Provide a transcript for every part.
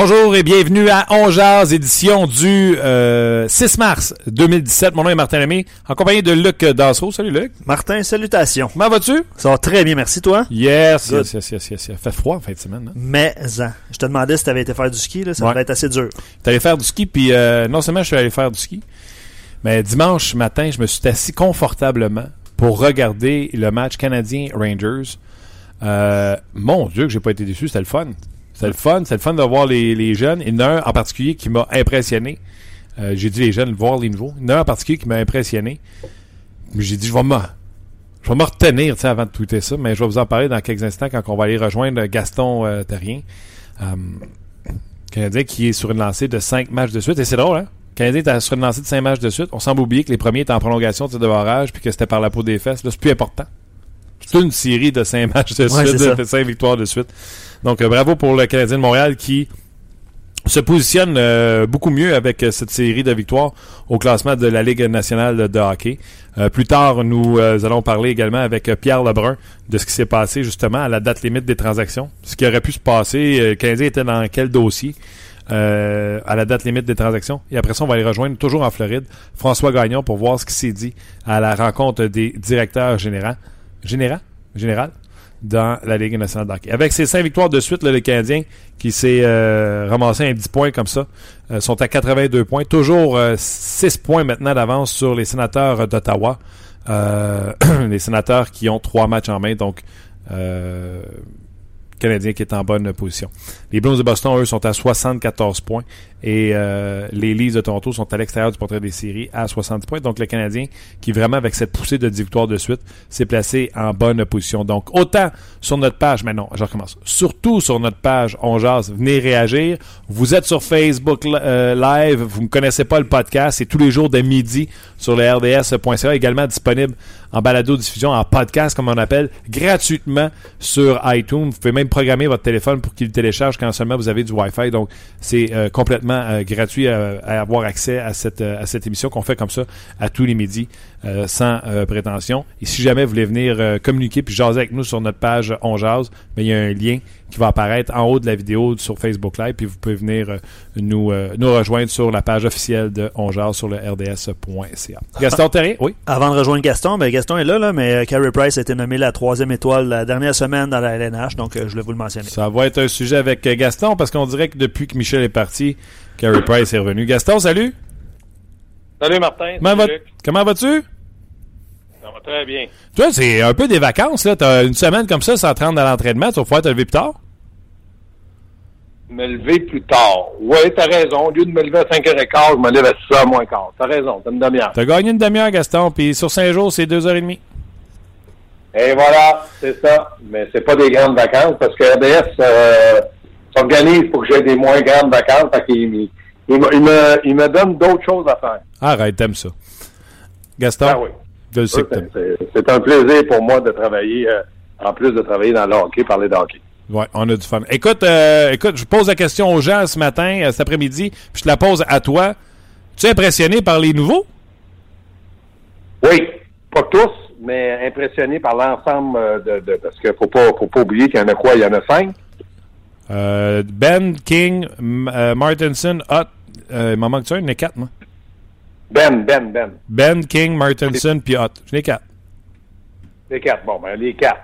Bonjour et bienvenue à Ongeaz, édition du euh, 6 mars 2017. Mon nom est Martin Lemay, en compagnie de Luc Dassault. Salut Luc. Martin, salutations. Comment vas-tu? Ça va très bien, merci toi. Yes, yes, yes, yes, yes. Fait froid en fin de semaine. Hein? Mais, hein, je te demandais si tu avais été faire du ski, là, ça Ouais. devait être assez dur. T'es allé faire du ski, puis euh, non seulement je suis allé faire du ski, mais dimanche matin, je me suis assis confortablement pour regarder le match canadien-Rangers. Euh, mon Dieu, que j'ai pas été déçu, c'était le fun. C'était le fun, c'était le fun de voir les, les jeunes. Il y en a un en particulier qui m'a impressionné. Euh, j'ai dit les jeunes, voir les nouveaux. Il y en a un en particulier qui m'a impressionné. Mais j'ai dit, je vais me, je vais me retenir avant de tweeter ça, mais je vais vous en parler dans quelques instants quand on va aller rejoindre Gaston euh, Terrien. Euh, Canadien qui est sur une lancée de 5 matchs de suite. Et c'est drôle, hein? Canadien est sur une lancée de 5 matchs de suite. On semble oublier que les premiers étaient en prolongation de barrage puis que c'était par la peau des fesses. Là, c'est plus important. C'est une série de 5 matchs de Ouais, suite, c'est de 5 victoires de suite. Donc, euh, bravo pour le Canadien de Montréal qui se positionne euh, beaucoup mieux avec euh, cette série de victoires au classement de la Ligue nationale de hockey. Plus tard, nous allons parler également avec Pierre Lebrun de ce qui s'est passé justement à la date limite des transactions. Ce qui aurait pu se passer, le Canadien était dans quel dossier à la date limite des transactions? Et après ça, on va aller rejoindre toujours en Floride François Gagnon pour voir ce qui s'est dit à la rencontre des directeurs généraux. Général? Général? Dans la Ligue nationale de hockey. Avec ses cinq victoires de suite, là, le Canadien qui s'est euh, ramassé un 10 points comme ça, euh, sont à 82 points. Toujours euh, 6 points maintenant d'avance sur les sénateurs d'Ottawa. Euh, les sénateurs qui ont trois matchs en main, donc euh, Canadien qui est en bonne position. Les Blues de Boston, eux, sont à 74 points et euh, les Leafs de Toronto sont à l'extérieur du portrait des séries à 70 points. Donc le Canadien, qui vraiment avec cette poussée de 10 victoires de suite, s'est placé en bonne position. Donc autant sur notre page, mais non, je recommence. Surtout sur notre page On Jase, venez réagir. Vous êtes sur Facebook euh, Live, vous ne connaissez pas le podcast, c'est tous les jours de midi sur le RDS.ca, également disponible en balado-diffusion, en podcast, comme on appelle, gratuitement sur iTunes. Vous pouvez même programmer votre téléphone pour qu'il le télécharge quand seulement vous avez du Wi-Fi. Donc, c'est euh, complètement euh, gratuit à, avoir accès à cette, euh, à cette émission qu'on fait comme ça à tous les midis, sans prétention. Et si jamais vous voulez venir communiquer puis jaser avec nous sur notre page On Jase, ben, il y a un lien qui va apparaître en haut de la vidéo sur Facebook Live, puis vous pouvez venir euh, nous, euh, nous rejoindre sur la page officielle de On Jase sur le rds.ca. Gaston Terrier, oui? Avant de rejoindre Gaston, ben Gaston est là, là mais euh, Carey Price a été nommé la troisième étoile la dernière semaine dans la LNH, donc euh, je voulais vous le mentionner. Ça va être un sujet avec euh, Gaston parce qu'on dirait que depuis que Michel est parti, Carey Price est revenu. Gaston, salut! Salut Martin. Va- comment vas-tu? Ça va très bien. Toi, c'est un peu des vacances, là. T'as une semaine comme ça sans te rendre à l'entraînement, tu vas pouvoir te lever plus tard? Me lever plus tard. Oui, t'as raison. Au lieu de me lever à 5h15, je me lève à 6h moins quart. T'as raison, t'as une demi-heure. T'as gagné une demi-heure, Gaston, puis sur cinq jours, c'est deux heures et demie. Et voilà, c'est ça. Mais c'est pas des grandes vacances parce que RDS euh, s'organise pour que j'ai des moins grandes vacances. Fait qu'il il, il me- il me, il me donne d'autres choses à faire. Arrête, t'aimes ça. Gaston, Ah oui. Je le sais que C'est un plaisir pour moi de travailler, euh, en plus de travailler dans le hockey, parler de hockey. Ouais, on a du fun. Écoute, euh, écoute, je pose la question aux gens ce matin, euh, cet après-midi, puis je te la pose à toi. Tu es impressionné par les nouveaux? Oui, pas tous, mais impressionné par l'ensemble de, de- parce qu'il faut pas faut pas oublier qu'il y en a quoi, il y en a cinq. Euh, ben, King, M- euh, Martinson, Hutt. Euh, il m'en manque-tu un? Il y en a quatre, moi. Ben, Ben, Ben. Ben, King, Martinson, puis. J'en ai quatre. Les quatre. Bon, ben les quatre.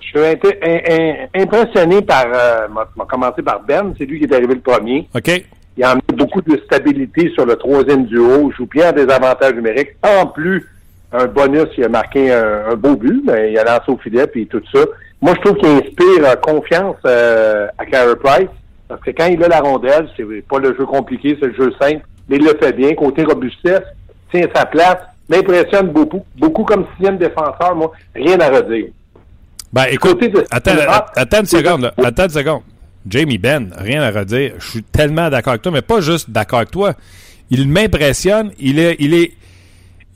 Je suis inté- in- in- impressionné par euh, m'a commencé par Ben, c'est lui qui est arrivé le premier. OK? Il a amené beaucoup de stabilité sur le troisième duo, joue bien des avantages numériques. En plus, un bonus, il a marqué un, un beau but, mais il a lancé au filet puis tout ça. Moi, je trouve qu'il inspire euh, confiance euh, à Carey Price. Parce que quand il a la rondelle, c'est pas le jeu compliqué, c'est le jeu simple, mais il le fait bien. Côté robustesse, tient sa place, m'impressionne beaucoup, beaucoup comme sixième défenseur, moi, rien à redire. Ben, écoute, attends, attends une seconde, là. Attends une seconde. Jamie Benn, rien à redire. Je suis tellement d'accord avec toi, mais pas juste d'accord avec toi. Il m'impressionne. Il est, il est,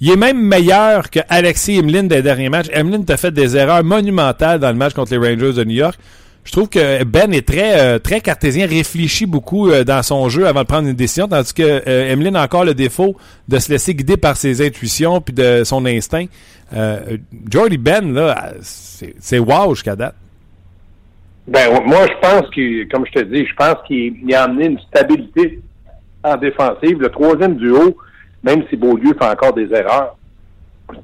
il est même meilleur que Alexis Emeline des derniers matchs. Emeline t'a fait des erreurs monumentales dans le match contre les Rangers de New York. Je trouve que Ben est très euh, très cartésien, réfléchit beaucoup euh, dans son jeu avant de prendre une décision, tandis que euh, Emeline a encore le défaut de se laisser guider par ses intuitions puis de son instinct. Jordy Ben, là, c'est wow jusqu'à date. Ben moi je pense que, comme je te dis, je pense qu'il a amené une stabilité en défensive. Le troisième duo, même si Beaulieu fait encore des erreurs,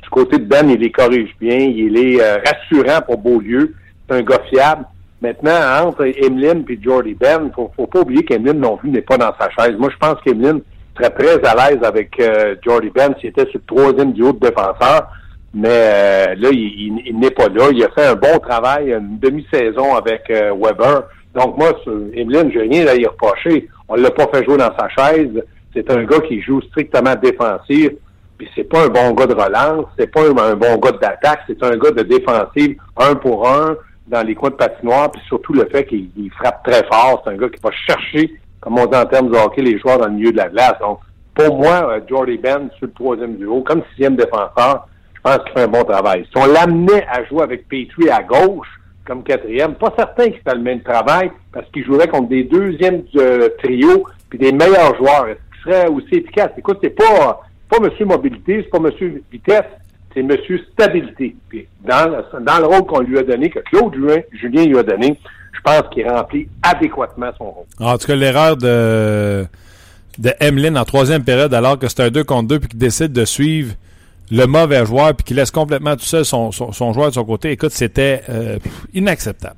du côté de Ben, il les corrige bien, il est euh, rassurant pour Beaulieu. C'est un gars fiable. Maintenant, entre Emeline et Jordy Ben, faut, faut pas oublier qu'Emeline non plus n'est pas dans sa chaise. Moi, je pense qu'Emeline serait très à l'aise avec euh, Jordy Ben s'il était sur le troisième duo de défenseur. Mais euh, là, il, n'est pas là. Il a fait un bon travail, une demi-saison avec Weber. Donc moi, Emeline, je n'ai rien à y reprocher. On l'a pas fait jouer dans sa chaise. C'est un gars qui joue strictement défensif. Puis c'est pas un bon gars de relance, c'est pas un, bon gars d'attaque, c'est un gars de défensive un pour un dans les coins de patinoire, puis surtout le fait qu'il frappe très fort. C'est un gars qui va chercher, comme on dit en termes de hockey, les joueurs dans le milieu de la glace. Donc, pour moi, euh, Jordy Ben sur le troisième duo, comme sixième défenseur, je pense qu'il fait un bon travail. Si on l'amenait à jouer avec Petrie à gauche, comme quatrième, pas certain qu'il fait le même travail, parce qu'il jouerait contre des deuxièmes euh, trios, puis des meilleurs joueurs aussi efficace? Écoute, c'est pas, pas Monsieur Mobilité, c'est pas Monsieur Vitesse, c'est Monsieur Stabilité. Puis dans, dans le rôle qu'on lui a donné, que Claude Julien, lui a donné, je pense qu'il remplit adéquatement son rôle. En tout cas, l'erreur de, de Emeline en troisième période, alors que c'est un 2 contre 2, puis qu'il décide de suivre le mauvais joueur, puis qu'il laisse complètement tout seul son, son, joueur de son côté, écoute, c'était euh, inacceptable.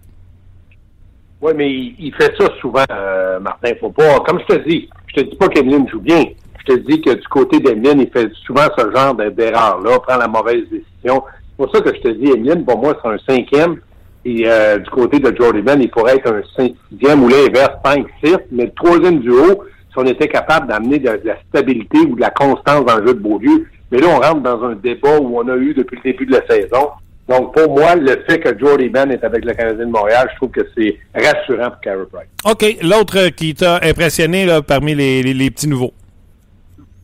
Oui, mais il, fait ça souvent, euh, Martin. Faut pas. Comme je te dis, je te dis pas qu'Emeline joue bien. Je te dis que du côté d'Emeline, il fait souvent ce genre d'erreur-là, prend la mauvaise décision. C'est pour ça que je te dis, Emeline, pour moi, c'est un cinquième. Et euh, du côté de Jordy Ben, il pourrait être un sixième ou l'inverse, cinq, six. Mais le troisième duo, si on était capable d'amener de, la stabilité ou de la constance dans le jeu de Beaulieu, mais là, on rentre dans un débat où on a eu depuis le début de la saison donc, pour moi, le fait que Jordy Ben est avec le Canadien de Montréal, je trouve que c'est rassurant pour Carey Price. OK. L'autre qui t'a impressionné parmi les, petits nouveaux?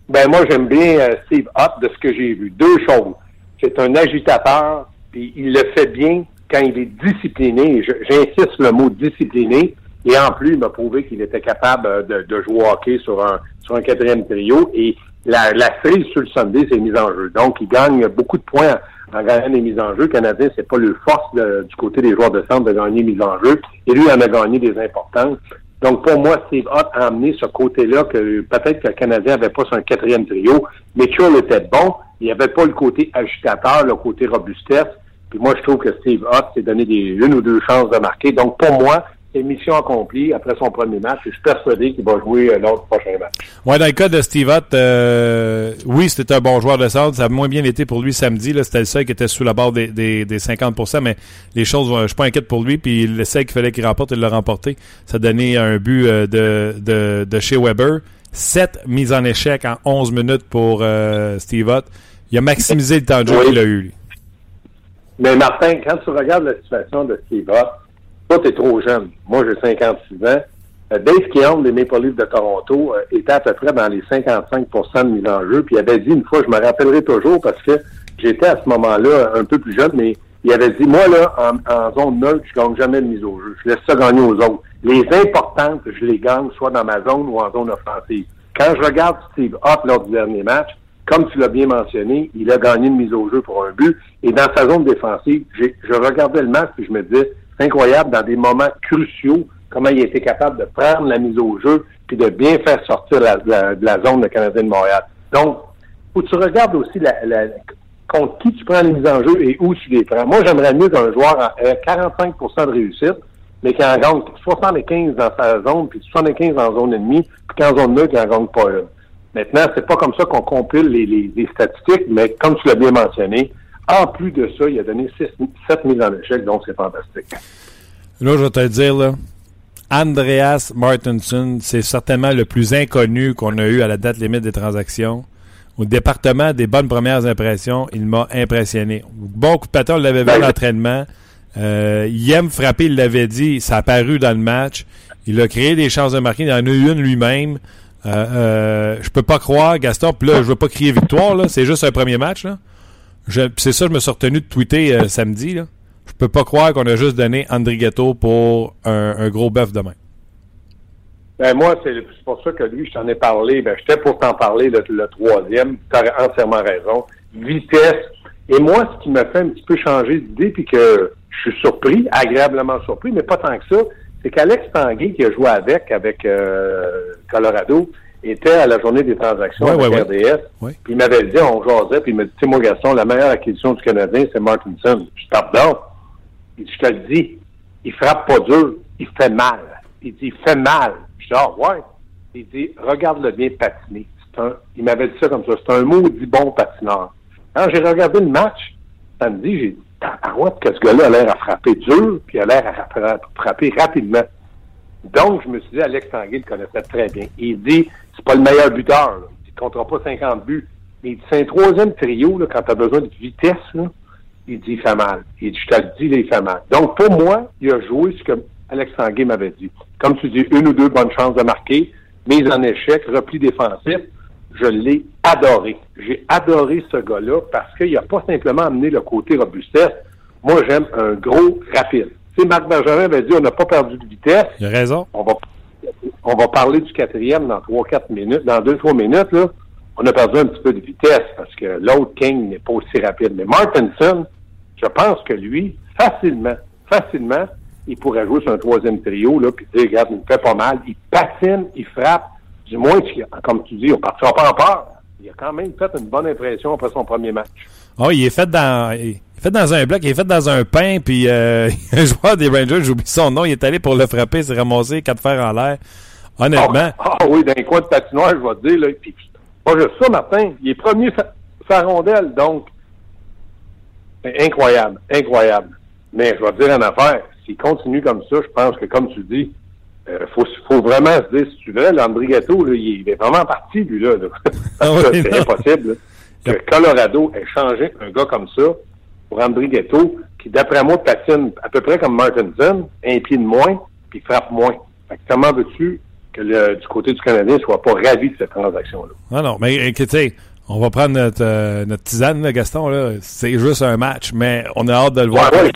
Ben moi, j'aime bien euh, Steve Hutt de ce que j'ai vu. Deux choses. C'est un agitateur, puis il le fait bien quand il est discipliné. J'insiste le mot discipliné. Et en plus, il m'a prouvé qu'il était capable euh, de, jouer hockey sur un, sur un quatrième trio. Et la, la série sur le Sunday, c'est mise en jeu. Donc, il gagne beaucoup de points en gagnant des mises en jeu. Canadien, c'est pas le force du côté des joueurs de centre de gagner mises en jeu. Et lui, il en a gagné des importantes. Donc, pour moi, Steve Hutt a amené ce côté-là que peut-être que le Canadien avait pas son quatrième trio. Mitchell était bon. Il n'y avait pas le côté agitateur, le côté robustesse. Puis moi, je trouve que Steve Hutt s'est donné des, une ou deux chances de marquer. Donc, pour moi, mission accomplie après son premier match. Et je suis persuadé qu'il va jouer euh, l'autre prochain match. Ouais, dans le cas de Steve Hutt, euh, oui, c'était un bon joueur de centre. Ça a moins bien été pour lui samedi. C'était le seul qui était sous la barre des, des, des 50 mais les choses, je suis pas inquiète pour lui. Puis le seul qu'il fallait qu'il remporte, il l'a remporté. Ça a donné un but euh, de, de, de chez Weber. Sept mises en échec en 11 minutes pour Steve Hutt. Il a maximisé le temps de jeu qu'il a eu, lui. Mais Martin, quand tu regardes la situation de Steve Hutt, toi, t'es trop jeune. Moi, j'ai 56 ans. Euh, Dave Keown des Maple Leafs de Toronto euh, était à peu près dans les 55% de mise en jeu. Puis il avait dit une fois, je me rappellerai toujours parce que j'étais à ce moment-là un peu plus jeune, mais il avait dit, moi, là, en, zone neutre, je gagne jamais de mise au jeu. Je laisse ça gagner aux autres. Les importantes, je les gagne soit dans ma zone ou en zone offensive. Quand je regarde Steve Hutt lors du dernier match, comme tu l'as bien mentionné, il a gagné une mise au jeu pour un but. Et dans sa zone défensive, je regardais le match et je me disais, c'est incroyable dans des moments cruciaux comment il a été capable de prendre la mise au jeu puis de bien faire sortir la, de la zone de Canadien de Montréal. Donc, où tu regardes aussi la, contre qui tu prends les mises en jeu et où tu les prends. Moi, j'aimerais mieux qu'un joueur a 45% de réussite, mais qui en gagne 75 dans sa zone, puis 75 en zone ennemie, puis qu'en zone neutre, il en gagne pas une. Maintenant, c'est pas comme ça qu'on compile les, les statistiques, mais comme tu l'as bien mentionné, en plus de ça, il a donné 7 mises en échec, donc c'est fantastique. Là, je vais te dire, là, Andreas Martinson, c'est certainement le plus inconnu qu'on a eu à la date limite des transactions. au département des bonnes premières impressions, il m'a impressionné. Bon coup de patin, on l'avait vu à l'entraînement. Euh, il aime frapper, il l'avait dit, ça a apparu dans le match. Il a créé des chances de marquer, il en a eu une lui-même. Euh, euh, je peux pas croire, Gaston, puis là, je veux pas crier victoire, là, c'est juste un premier match. Là. C'est ça, je me suis retenu de tweeter euh, samedi. Là. Je peux pas croire qu'on a juste donné André Ghetto pour un, gros bœuf demain. Ben moi, c'est pour ça que lui, je t'en ai parlé. Ben, j'étais pour t'en parler le, troisième. Tu as entièrement raison. Vitesse. Et moi, ce qui m'a fait un petit peu changer d'idée, puis que je suis surpris, agréablement surpris, mais pas tant que ça, c'est qu'Alex Tanguay, qui a joué avec, avec euh, Colorado, était à la journée des transactions avec RDS. Puis il m'avait dit, on jasait, puis il m'a dit, moi, Gaston, la meilleure acquisition du Canadien, c'est Martinson. Je tape d'or. Il dit, je te le dis, il frappe pas dur, il fait mal. Il dit, il fait mal. Je dis, ah, ouais. Il dit, regarde-le bien patiner. Un, il m'avait dit ça comme ça. C'est un maudit bon patineur. Quand j'ai regardé le match, samedi, j'ai dit, tabarouette que ce gars-là a l'air à frapper dur, puis a l'air à frapper rapidement. Donc, je me suis dit, Alex Tanguay le connaissait très bien. Il dit, c'est pas le meilleur buteur. Il ne comptera pas 50 buts. Mais c'est un troisième trio, là, quand tu as besoin de vitesse, là, il dit, il fait mal. Il dit, je te le dis, il fait mal. Donc, pour moi, il a joué ce que Alex Tanguay m'avait dit. Comme tu dis, une ou deux bonnes chances de marquer, mise en échec, repli défensif je l'ai adoré. J'ai adoré ce gars-là parce qu'il n'a pas simplement amené le côté robustesse. Moi, j'aime un gros rapide. Sais, Marc Bergerin avait dit on n'a pas perdu de vitesse. Il a raison. On va, on va parler du quatrième dans trois, quatre minutes. Dans deux, trois minutes, là, on a perdu un petit peu de vitesse parce que l'autre King n'est pas aussi rapide. Mais Martinson, je pense que lui, facilement, facilement, il pourrait jouer sur un troisième trio, là, puis dire, regarde, il me fait pas mal. Il patine, il frappe du moins, comme tu dis, on ne partira pas en peur. Il a quand même fait une bonne impression après son premier match. Oh, il est fait dans. Il est fait dans un bloc, il est fait dans un pain, puis euh, un joueur des Rangers, j'oublie son nom, il est allé pour le frapper, s'est ramassé quatre fers en l'air. Honnêtement. Ah, ah oui, d'un coin de patinoire, je vais te dire, là. Puis, pas juste ça, Martin. Il est premier sa rondelle, donc. Incroyable, incroyable. Mais je vais te dire une affaire. S'il continue comme ça, je pense que, comme tu dis, il euh, faut, faut, vraiment se dire, si tu veux, là, il est vraiment parti, lui, là. Ah c'est impossible. Que Colorado ait changé un gars comme ça pour André Ghetto, qui, d'après moi, patine à peu près comme Martinson, un pied de moins, puis frappe moins. Fait que comment veux-tu que le, du côté du Canadien soit pas ravi de cette transaction-là? Non, non, mais tu sais, on va prendre notre, euh, notre tisane, là, Gaston, là. C'est juste un match, mais on a hâte de le voir. Ouais,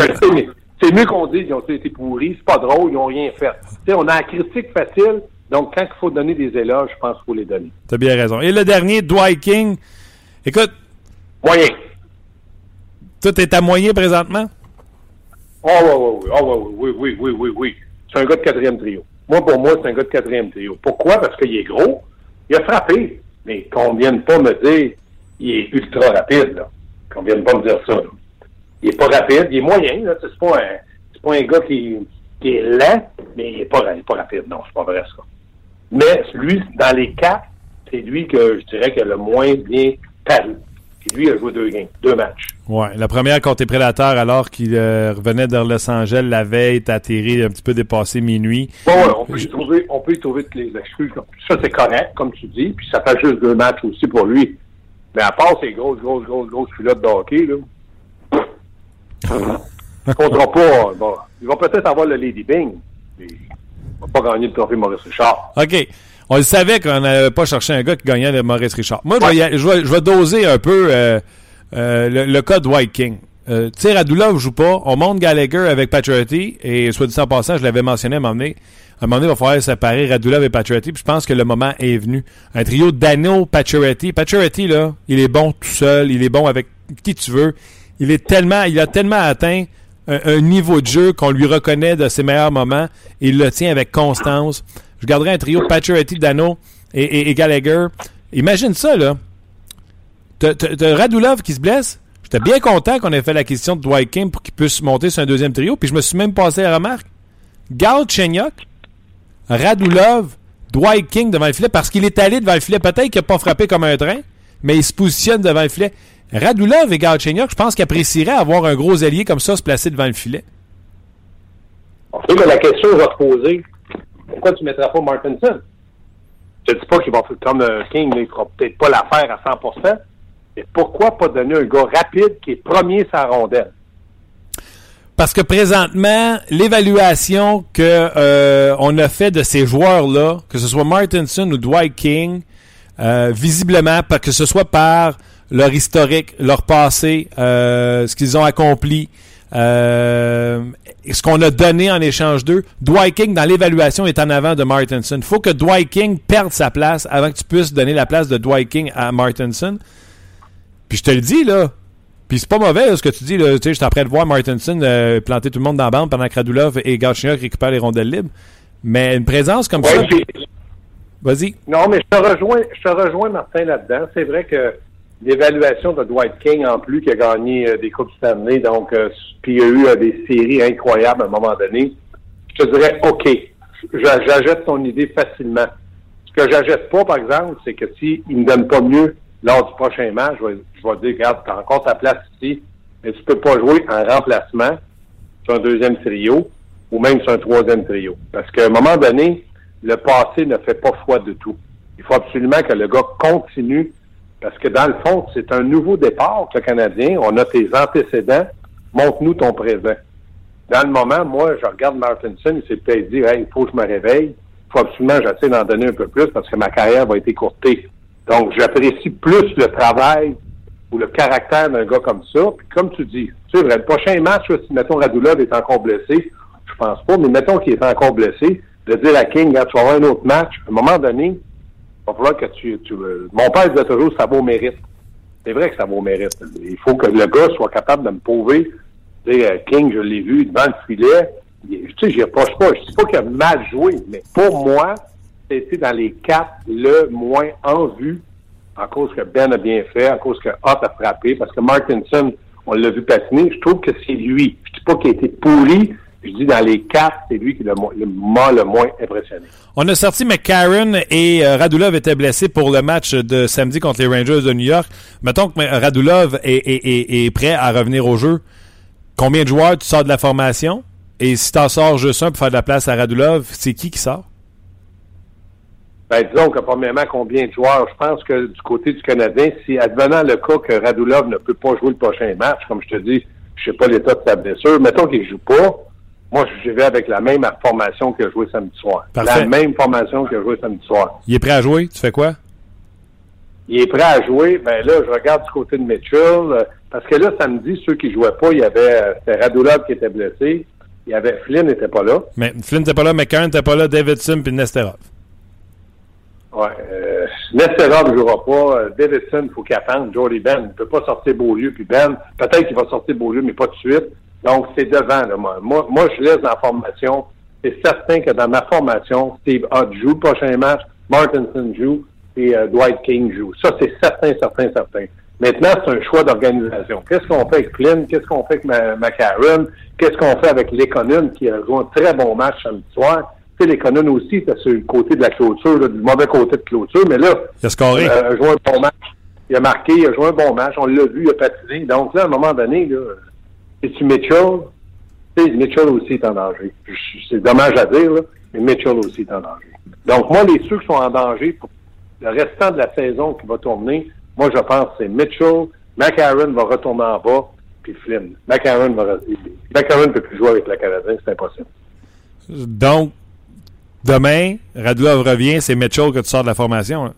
c'est mieux qu'on dise qu'ils ont été pourris, c'est pas drôle, ils n'ont rien fait. on a la critique facile, donc quand il faut donner des éloges, je pense qu'il faut les donner. Tu as bien raison. Et le dernier, Dwight King. Écoute. Moyen. Tout est à moyen présentement? Oh, oui, oui, oh, oui, oui, oui, oui, oui. C'est un gars de quatrième trio. Moi, pour moi, c'est un gars de quatrième trio. Pourquoi? Parce qu'il est gros. Il a frappé. Mais qu'on ne vienne pas me dire il est ultra rapide, là. Qu'on ne vienne pas me dire ça. Il n'est pas rapide, il est moyen, là. C'est pas un, pas un gars qui, qui est lent, mais il n'est pas, il est pas rapide. Non, c'est pas vrai, ça. Mais lui, dans les quatre, c'est lui que je dirais que le moins bien paru. Puis lui, il a joué deux games, deux matchs. Ouais, la première contre les Prédateurs, alors qu'il euh, revenait de Los Angeles la veille, est atterri un petit peu dépassé minuit. Bon, ouais, on peut, y trouver, on peut y trouver toutes les excuses. Ça, c'est correct, comme tu dis, puis ça fait juste deux matchs aussi pour lui. Mais à part ces grosses, grosses, grosses, grosses culottes de hockey, là, il comptera pas. Bon, il va peut-être avoir le Lady Bing. Mais il va pas gagner le trophée Maurice Richard. OK. On le savait qu'on n'avait pas cherché un gars qui gagnait le Maurice Richard. Moi, je, vais, doser un peu euh, euh, le, cas de White King. Euh, tu sais, Radulov joue pas. On monte Gallagher avec Patriotty. Et soit dit en passant, je l'avais mentionné à un moment donné. À un moment donné, il va falloir séparer Radulov et Patriotty. Puis je pense que le moment est venu. Un trio Dano, Patriotty. Patriotty, là, il est bon tout seul. Il est bon avec qui tu veux il est tellement, il a tellement atteint un, niveau de jeu qu'on lui reconnaît de ses meilleurs moments il le tient avec constance. Je garderai un trio Patrick Dano et, Gallagher. Imagine ça, là. T'as Radulov qui se blesse. J'étais bien content qu'on ait fait la question de Dwight King pour qu'il puisse monter sur un deuxième trio. Puis je me suis même passé la remarque. Gal Chenyok, Radulov, Dwight King devant le filet parce qu'il est allé devant le filet. Peut-être qu'il n'a pas frappé comme un train, mais il se positionne devant le filet. Radulov et Galchenyuk, je pense qu'ils apprécieraient avoir un gros allié comme ça se placer devant le filet. OK, mais la question va te poser, pourquoi tu ne mettras pas Martinson? Je te dis pas qu'il va faire comme un King, il fera peut-être pas l'affaire à 100% mais pourquoi pas donner un gars rapide qui est premier sa rondelle? Parce que présentement, l'évaluation que euh, on a fait de ces joueurs-là, que ce soit Martinson ou Dwight King, euh, visiblement, que ce soit par leur historique, leur passé, euh, ce qu'ils ont accompli, euh, ce qu'on a donné en échange d'eux, Dwight King, dans l'évaluation, est en avant de Martinson. Il faut que Dwight King perde sa place avant que tu puisses donner la place de Dwight King à Martinson. Puis je te le dis, là, puis c'est pas mauvais ce que tu dis. Là. Tu sais, je suis en train de voir Martinson euh, planter tout le monde dans la bande pendant que Radulov et Galchenyuk récupèrent les rondelles libres. Mais une présence comme Ouais, ça. Vas-y. Non, mais je te rejoins, je te rejoins, Martin, là-dedans. C'est vrai que l'évaluation de Dwight King, en plus, qui a gagné euh, des Coupes Stanley, donc, euh, puis il y a eu euh, des séries incroyables à un moment donné, je te dirais, OK, j'a- j'achète ton idée facilement. Ce que j'achète pas, par exemple, c'est que s'il ne donne pas mieux lors du prochain match, je vais, je vais dire, regarde, tu as encore ta place ici, mais tu peux pas jouer en remplacement sur un deuxième trio ou même sur un troisième trio. Parce qu'à un moment donné, le passé ne fait pas foi de tout. Il faut absolument que le gars continue parce que dans le fond, c'est un nouveau départ que le Canadien. On a tes antécédents. Montre-nous ton présent. Dans le moment, moi, je regarde Martinson, il s'est peut-être dit, hey, il faut que je me réveille. Il faut absolument j'essaie d'en donner un peu plus parce que ma carrière va être écourtée. Donc, j'apprécie plus le travail ou le caractère d'un gars comme ça. Puis comme tu dis, tu sais, le prochain match, si mettons Radulov est encore blessé, je pense pas, mais mettons qu'il est encore blessé, de dire à King, tu vas avoir un autre match, à un moment donné, va falloir que tu. tu mon père disait toujours ça vaut mérite. C'est vrai que ça vaut mérite. Il faut que le gars soit capable de me prouver. Tu euh, King, je l'ai vu devant le filet. Il- Tu sais, j'y reproche pas. Je dis pas qu'il a mal joué, mais pour moi, c'était dans les quatre le moins en vue à cause que Ben a bien fait, à cause que Hott a frappé, parce que Martinson, on l'a vu patiner, je trouve que c'est lui. Je dis pas qu'il a été pourri, je dis dans les quatre, c'est lui qui le- m'a le moins impressionné. On a sorti McCarron et euh, Radulov étaient blessés pour le match de samedi contre les Rangers de New York. Mettons que euh, Radulov est, est- est- est prêt à revenir au jeu. Combien de joueurs tu sors de la formation? Et si tu en sors juste un pour faire de la place à Radulov, c'est qui qui sort? Ben, disons que premièrement, combien de joueurs? Je pense que du côté du Canadien, si advenant le cas que Radulov ne peut pas jouer le prochain match, comme je te dis, je sais pas l'état de sa blessure, mettons qu'il joue pas, moi je vais avec la même formation a joué samedi soir. Parfait. La même formation a joué samedi soir. Il est prêt à jouer? Tu fais quoi? Il est prêt à jouer, ben là, je regarde du côté de Mitchell, euh, parce que là, samedi, ceux qui jouaient pas, il y avait euh, c'était Radulov qui était blessé, il y avait Flynn n'était pas là. Mais Flynn n'était pas là, McCarron n'était pas là, Davidson puis Nesterov. Ouais. Euh, Nesterov ne jouera pas. Euh, Davidson, il faut qu'il attende. Jordy Ben ne peut pas sortir Beaulieu. Puis Ben, peut-être qu'il va sortir Beaulieu, mais pas tout de suite. Donc, c'est devant. Là, moi. moi, moi, je laisse dans la formation. C'est certain que dans ma formation, Steve Hutt joue le prochain match, Martinson joue et euh, Dwight King joue. Ça, c'est certain, certain, certain. Maintenant, c'est un choix d'organisation. Qu'est-ce qu'on fait avec Flynn? Qu'est-ce qu'on fait avec McCarron? Qu'est-ce qu'on fait avec Lekonen, qui a joué un très bon match samedi soir? Tu sais, Lekonen aussi était sur le côté de la clôture, là, du mauvais côté de clôture, mais là, Il a scoré. euh, a joué un bon match. Il a marqué, il a joué un bon match. On l'a vu, il a patiné. Donc là, à un moment donné, là, c'est-tu Mitchell? Mitchell aussi est en danger. C'est dommage à dire, là, mais Mitchell aussi est en danger. Donc, moi, les ceux qui sont en danger pour le restant de la saison qui va tourner, moi, je pense que c'est Mitchell. McAaron va retourner en bas, puis Flynn. McAaron ne peut plus jouer avec le Canadien, c'est impossible. Donc, demain, Radulov revient, c'est Mitchell que tu sors de la formation. hein?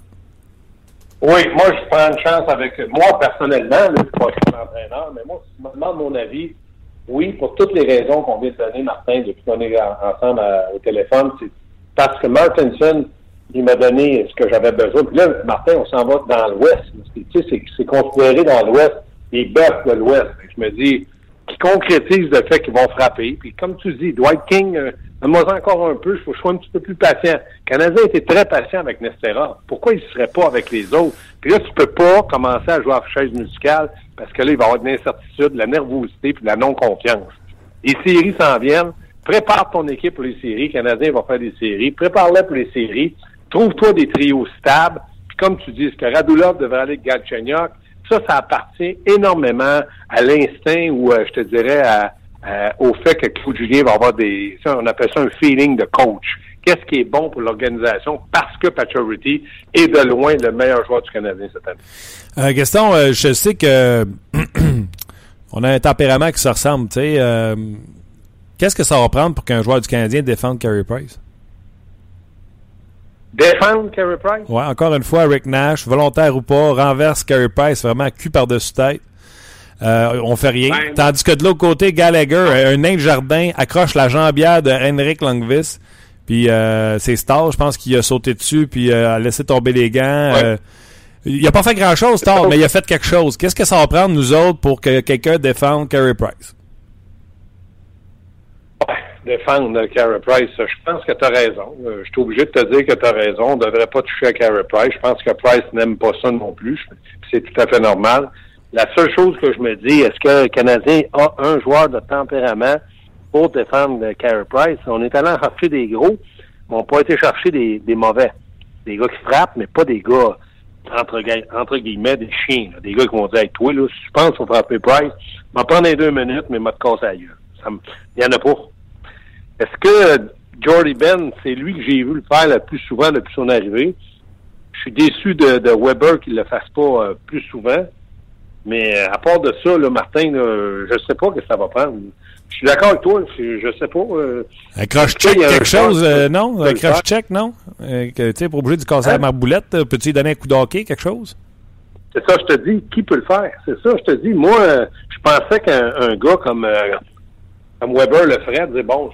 Oui, moi, je prends une chance avec. Moi, personnellement, là, je ne suis pas entraîneur, mais moi, si tu me demandes mon avis, oui, pour toutes les raisons qu'on vient de donner, Martin, depuis qu'on est en- ensemble à- au téléphone, c'est parce que Martinson, il m'a donné ce que j'avais besoin. Puis là, Martin, on s'en va dans l'Ouest. Tu sais, c'est- considéré dans l'Ouest les bœufs de l'Ouest. Je me dis, qui concrétise le fait qu'ils vont frapper. Puis comme tu dis, Dwight King, euh, encore un peu, il faut que je sois un petit peu plus patient. Le Canadien était très patient avec Nestera. Pourquoi il ne serait pas avec les autres? Puis là, tu peux pas commencer à jouer à chaise musicale parce que là, il va y avoir de l'incertitude, de la nervosité puis de la non-confiance. Les séries s'en viennent. Prépare ton équipe pour les séries. Le Canadien va faire des séries. Prépare-les pour les séries. Trouve-toi des trios stables. Puis comme tu dis, est-ce que Radulov devrait aller avec Galchenyuk? Ça, ça appartient énormément à l'instinct ou, euh, je te dirais, au fait que Claude Julien va avoir des... On appelle ça un feeling de coach. qu'est-ce qui est bon pour l'organisation parce que Pacioretty est de loin le meilleur joueur du Canadien cette année? Euh, Gaston, euh, je sais que on a un tempérament qui se ressemble. Sais, euh, qu'est-ce que ça va prendre pour qu'un joueur du Canadien défende Carey Price? Défendre Carey Price? Ouais, encore une fois, Rick Nash, volontaire ou pas, renverse Carey Price vraiment cul par-dessus tête. Euh, on fait rien. Ben, Tandis que de l'autre côté, Gallagher, un nain de jardin, accroche la jambière de Henrik Longvis. Puis euh, c'est Starr, je pense qu'il a sauté dessus, puis euh, a laissé tomber les gants. Ouais. Euh, il a pas fait grand-chose, Starr, mais il a fait quelque chose. Qu'est-ce que ça va prendre, nous autres, pour que quelqu'un défende Carey Price? Défendre Carey Price, je pense que tu as raison. Euh, Je suis obligé de te dire que tu as raison. On ne devrait pas toucher à Carey Price. Je pense que Price n'aime pas ça non plus. C'est tout à fait normal. La seule chose que je me dis, est-ce que le Canadien a un joueur de tempérament pour défendre Carey Price? On est allé chercher des gros, mais on n'a pas été chercher des, mauvais. Des gars qui frappent, mais pas des gars entre, gui- entre guillemets, des chiens. Des gars qui vont dire, toi, là, si tu penses faut frapper Price, m'en prendre les deux minutes, mais m'a te casser me- Il y en a pas. Est-ce que euh, Jordy Ben, c'est lui que j'ai vu le faire le plus souvent depuis son arrivée? Je suis déçu de, de Weber qu'il le fasse pas euh, plus souvent. Mais euh, à part de ça, là, Martin, là, je sais pas ce que ça va prendre. Je suis d'accord avec toi, je, je sais pas. euh, Un crush Est-ce check, qu'il y a un quelque chose, euh, non? Un le crush faire? check, non? Euh, tu sais, pour obliger du casser à Hein? la marboulette, peux-tu donner un coup d'hockey, quelque chose? C'est ça, je te dis, qui peut le faire? C'est ça, je te dis. Moi, je pensais qu'un un gars comme, comme Weber le ferait, disait, bon,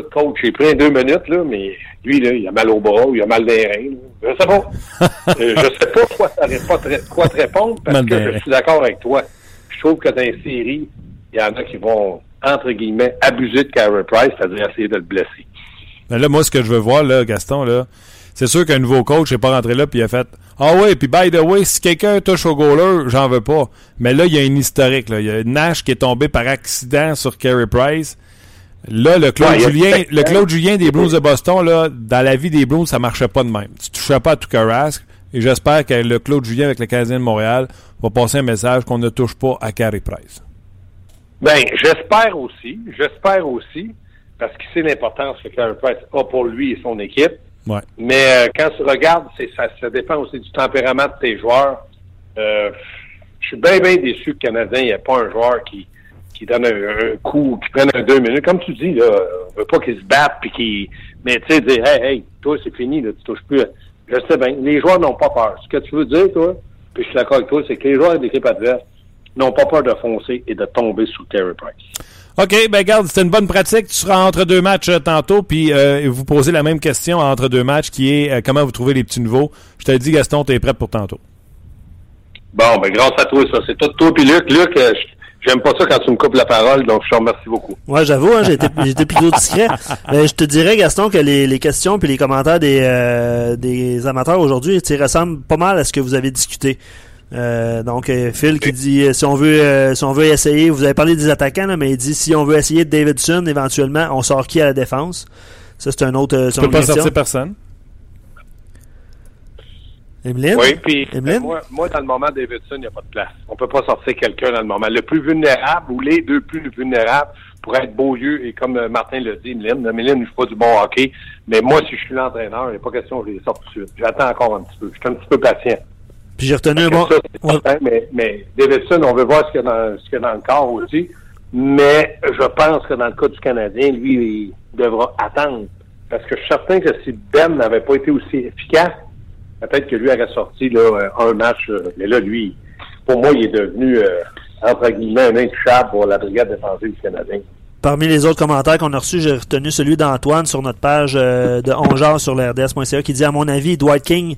écoute, coach, j'ai pris deux minutes, là, mais lui, là, il a mal au bras, ou il a mal des reins. là. Je sais pas. Euh, je sais pas quoi, pas très- quoi te répondre, parce Mal que je suis d'accord avec toi. Je trouve que dans les séries, il y en a qui vont, entre guillemets, abuser de Carey Price, c'est-à-dire essayer de le blesser. Mais là, moi, ce que je veux voir, là, Gaston, là, c'est sûr qu'un nouveau coach n'est pas rentré là puis il a fait Ah ouais, puis by the way, si quelqu'un touche au goaler, j'en veux pas. Mais là, il y a une historique. Là. Il y a Nash qui est tombé par accident sur Carey Price. Là, le Claude Ouais, a Julien, le Claude Julien des Blues de Boston, là, dans la vie des Blues, ça marchait pas de même. Tu touchais pas à tout Carrasque. Et j'espère que le Claude Julien avec le Canadien de Montréal va passer un message qu'on ne touche pas à Carey Price. Ben, j'espère aussi, j'espère aussi, parce qu'il sait l'importance que Carey Price a pour lui et son équipe. Ouais. Mais euh, quand tu regardes, ça, ça dépend aussi du tempérament de tes joueurs. Euh, je suis bien, bien déçu que le Canadien n'ait pas un joueur qui, qui donne un, un coup, qui prenne un deux minutes. Comme tu dis, là, on veut pas qu'il se batte puis qu'il. Mais tu sais, dire Hey, hey, toi, c'est fini, là, tu touches plus. Je sais bien. Les joueurs n'ont pas peur. Ce que tu veux dire, toi, puis je suis d'accord avec toi, c'est que les joueurs d'équipe adverse n'ont pas peur de foncer et de tomber sous Carey Price. OK, ben garde, c'était une bonne pratique. Tu seras entre deux matchs euh, tantôt, puis euh, vous posez la même question entre deux matchs qui est euh, comment vous trouvez les petits nouveaux. Je te dis, Gaston, tu es prêt pour tantôt. Bon, ben grâce à toi, ça. C'est tout toi puis Luc. Luc, euh, j'aime pas ça quand tu me coupes la parole, donc je te remercie beaucoup. Ouais, j'avoue, hein, j'ai été, j'ai été plutôt discret. Mais je te dirais, Gaston, que les, les questions puis les commentaires des, euh, des amateurs aujourd'hui, tu sais, ressemblent pas mal à ce que vous avez discuté. Euh, donc euh, Phil qui dit euh, si on veut euh, si on veut essayer, vous avez parlé des attaquants là, mais il dit si on veut essayer de Davidson éventuellement, on sort qui à la défense? Ça c'est un autre. Euh, Tu peux pas sortir personne. Emeline? Oui, puis Emeline? moi, moi, dans le moment Davidson, il n'y a pas de place. On peut pas sortir quelqu'un dans le moment. Le plus vulnérable ou les deux plus vulnérables pourraient être Beaulieu et comme euh, Martin l'a dit, Emeline. Emeline ne joue pas du bon hockey. Mais moi, si je suis l'entraîneur, il n'est pas question que je les sorte tout de suite. J'attends encore un petit peu. Je suis un petit peu patient. Puis j'ai retenu un bon. Ça, certain, mais, mais Davidson, on veut voir ce qu'il y a dans, ce qu'il y a dans le corps aussi. Mais je pense que dans le cas du Canadien, lui, il devra attendre. Parce que je suis certain que si Ben n'avait pas été aussi efficace, peut-être que lui aurait sorti là, euh, un match. euh, Mais là, lui, pour moi, il est devenu, euh, entre guillemets, un intouchable pour la brigade défensive du Canadien. Parmi les autres commentaires qu'on a reçus, j'ai retenu celui d'Antoine sur notre page euh, de Ongeard sur le RDS.ca qui dit à mon avis, Dwight King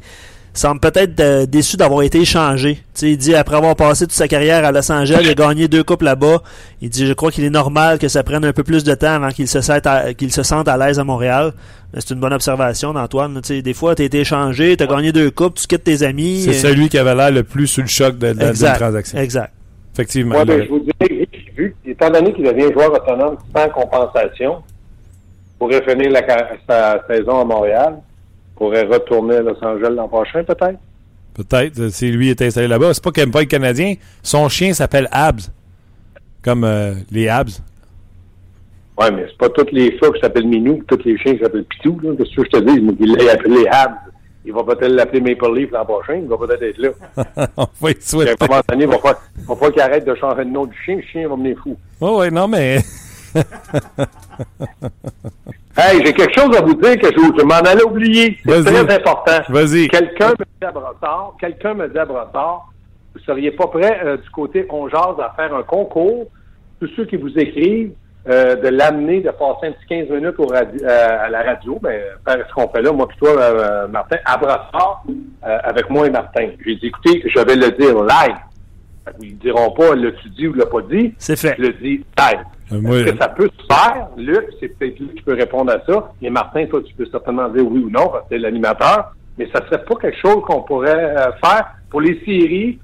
semble peut-être euh, déçu d'avoir été échangé. Il dit après avoir passé toute sa carrière à Los Angeles, il a gagné deux coupes là-bas. Il dit je crois qu'il est normal que ça prenne un peu plus de temps avant qu'il se sente à, qu'il se sente à l'aise à Montréal. Mais C'est une bonne observation d'Antoine. Des fois, tu as été échangé, tu as gagné deux coupes, tu quittes tes amis. C'est euh, celui qui avait l'air le plus sous le choc de, de- exact, transaction. Exact. Effectivement. Moi, ben, je vous dirais, vu, étant donné qu'il devient joueur autonome sans compensation, pourrait finir la, sa saison à Montréal, pourrait retourner à Los Angeles l'an prochain, peut-être? Peut-être, euh, si lui est installé là-bas. C'est pas qu'il aime pas le Canadien. Son chien s'appelle Abs. Comme euh, les Abs. Ouais, mais c'est pas tous les chats qui s'appellent Minou, tous les chiens qui s'appellent Pitou, là. Qu'est-ce que je te dis? Mais il l'a appelé Habs. Il va peut-être l'appeler Maple Leaf l'an prochain. Il va peut-être être là. On va y Puis à souhaiter. un moment donné, il va falloir, il va falloir qu'il arrête de changer le nom du chien. Le chien va venir fou. Oui, oui, non, mais. Hey, j'ai quelque chose à vous dire que je, je m'en allais oublier. C'est très important. Vas-y. Quelqu'un me dit à Brossard, quelqu'un me dit à Brossard, vous seriez pas prêt euh, du côté On Jase à faire un concours, tous ceux qui vous écrivent, euh, de l'amener, de passer un petit 15 minutes au radi- euh, à la radio, ben, faire ce qu'on fait là, moi puis toi, euh, Martin, à Brossard, euh, avec moi et Martin. J'ai dit, écoutez, je vais le dire live. Qu'ils ne diront pas, l'as-tu dit ou l'a pas dit? C'est fait. Je le dis live. Euh, moi, Est-ce que ça peut se faire? Luc, c'est peut-être lui qui peut répondre à ça. Et Martin, toi, tu peux certainement dire oui ou non, parce que c'est l'animateur. Mais ça serait pas quelque chose qu'on pourrait euh, faire pour les séries.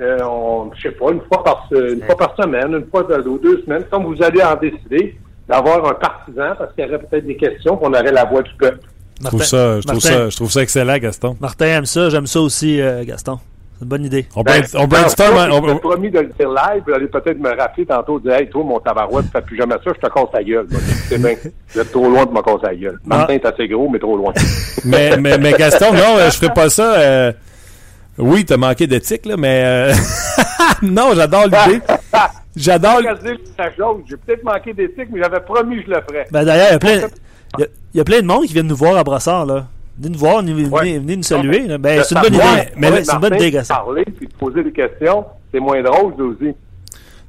Euh, on, je sais pas, une fois par une fois par semaine, une fois de- ou deux semaines, comme vous allez en décider, d'avoir un partisan, parce qu'il y aurait peut-être des questions, qu'on aurait la voix du peuple. je trouve ça, je trouve ça, je trouve ça excellent, Gaston. Martin aime ça, j'aime ça aussi, euh, Gaston. C'est une bonne idée. On, Ben, on brainstorm. hein, Je on- t'ai promis de le dire live, vous allez peut-être me rappeler tantôt, dire, hey, toi, mon tabarouette, tu fais plus jamais ça, je te casse ta gueule. C'est bien, vous êtes trop loin de me casser la gueule. Martin est assez gros, mais trop loin. mais, mais, mais Gaston, non, euh, je ferai pas ça. euh, Oui, t'as manqué d'éthique, là, mais. euh, non, j'adore l'idée. J'adore. La. J'ai peut-être manqué d'éthique, mais j'avais promis que je le ferais. Ben, d'ailleurs, il y a plein, il y a- il y a plein de monde qui viennent nous voir à Brassard, là. Venez nous voir, venez, Ouais. venez- venez nous saluer. là. Ben, c'est une bonne idée. Mais ouais, c'est une bonne idée, Gaston. Parler puis poser des questions, c'est moins drôle, aussi.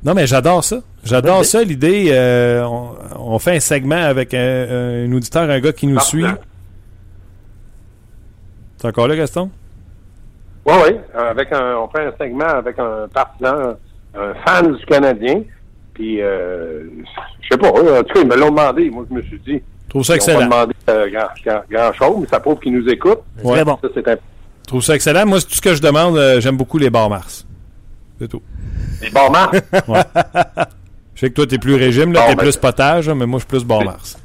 Non, mais j'adore ça. J'adore ça, l'idée. euh, on, on fait un segment avec un, un auditeur, un gars qui nous Parfait. suit. T'es encore là, Gaston? Oui, oui. Avec un, on fait un segment avec un partisan, un fan du Canadien. Puis, euh, je sais pas. En tout cas, ils me l'ont demandé. Moi, je me suis dit. Trouve ça Ils n'ont pas excellent. demandé euh, grand, grand, grand chose, mais ça prouve qu'ils nous écoutent. Très bon. Ça, c'est un. Je trouve ça excellent. Moi, c'est tout ce que je demande. euh, J'aime beaucoup les bars Mars. C'est tout. Les bons marques. Je sais que toi, t'es plus régime, là, t'es ben, plus potage, là, mais moi, je suis plus bar Mars.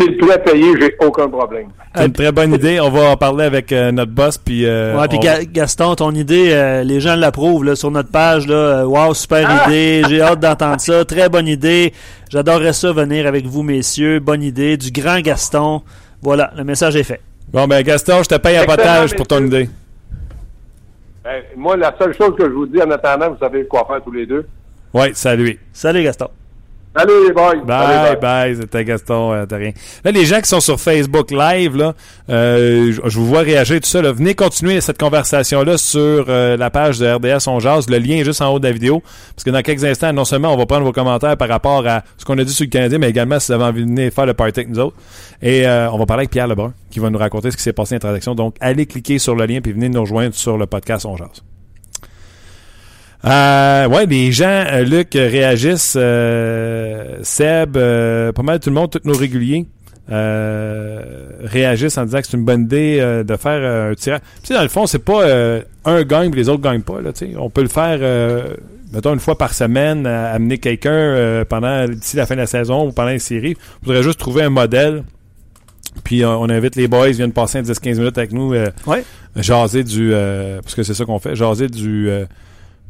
Si le prix à payer, j'ai aucun problème. C'est une très bonne idée. On va en parler avec euh, notre boss, puis... euh, Ouais, puis on- Ga- Gaston, ton idée, euh, les gens l'approuvent là, sur notre page. Là, wow, super Ah! idée. J'ai hâte d'entendre ça. Très bonne idée. J'adorerais ça venir avec vous, messieurs. Bonne idée. Du grand Gaston. Voilà, le message est fait. Bon, ben, Gaston, je te paye un potage pour ton idée. Ben, moi, la seule chose que je vous dis en attendant, vous savez quoi faire tous les deux. Ouais, salut. Salut, Gaston. Boys. Bye, Salut, bye, c'était Gaston, euh, t'as rien. Là, les gens qui sont sur Facebook Live, là, euh, je je vous vois réagir tout ça. Là. Venez continuer cette conversation-là sur euh, la page de RDS On Jase. Le lien est juste en haut de la vidéo. Parce que dans quelques instants, non seulement on va prendre vos commentaires par rapport à ce qu'on a dit sur le Canadien, mais également si vous avez envie de venir faire le party avec nous autres. Et euh, on va parler avec Pierre Lebrun, qui va nous raconter ce qui s'est passé dans la transaction. Donc, allez cliquer sur le lien puis venez nous rejoindre sur le podcast On Jase. Euh, ouais, les gens, euh, Luc, euh, réagissent. euh, Seb, euh, pas mal tout le monde, tous nos réguliers, euh, réagissent en disant que c'est une bonne idée euh, de faire un tirage. Tu sais, dans le fond, c'est pas euh, un gagne et les autres gagnent pas. Là, tu sais. on peut le faire, euh, mettons, une fois par semaine, à- amener quelqu'un euh, pendant d'ici la fin de la saison ou pendant les séries. Il faudrait juste trouver un modèle. Puis on invite les boys, ils viennent passer 10-15 minutes avec nous, euh, Ouais. jaser du... euh, parce que c'est ça qu'on fait, jaser du... euh, du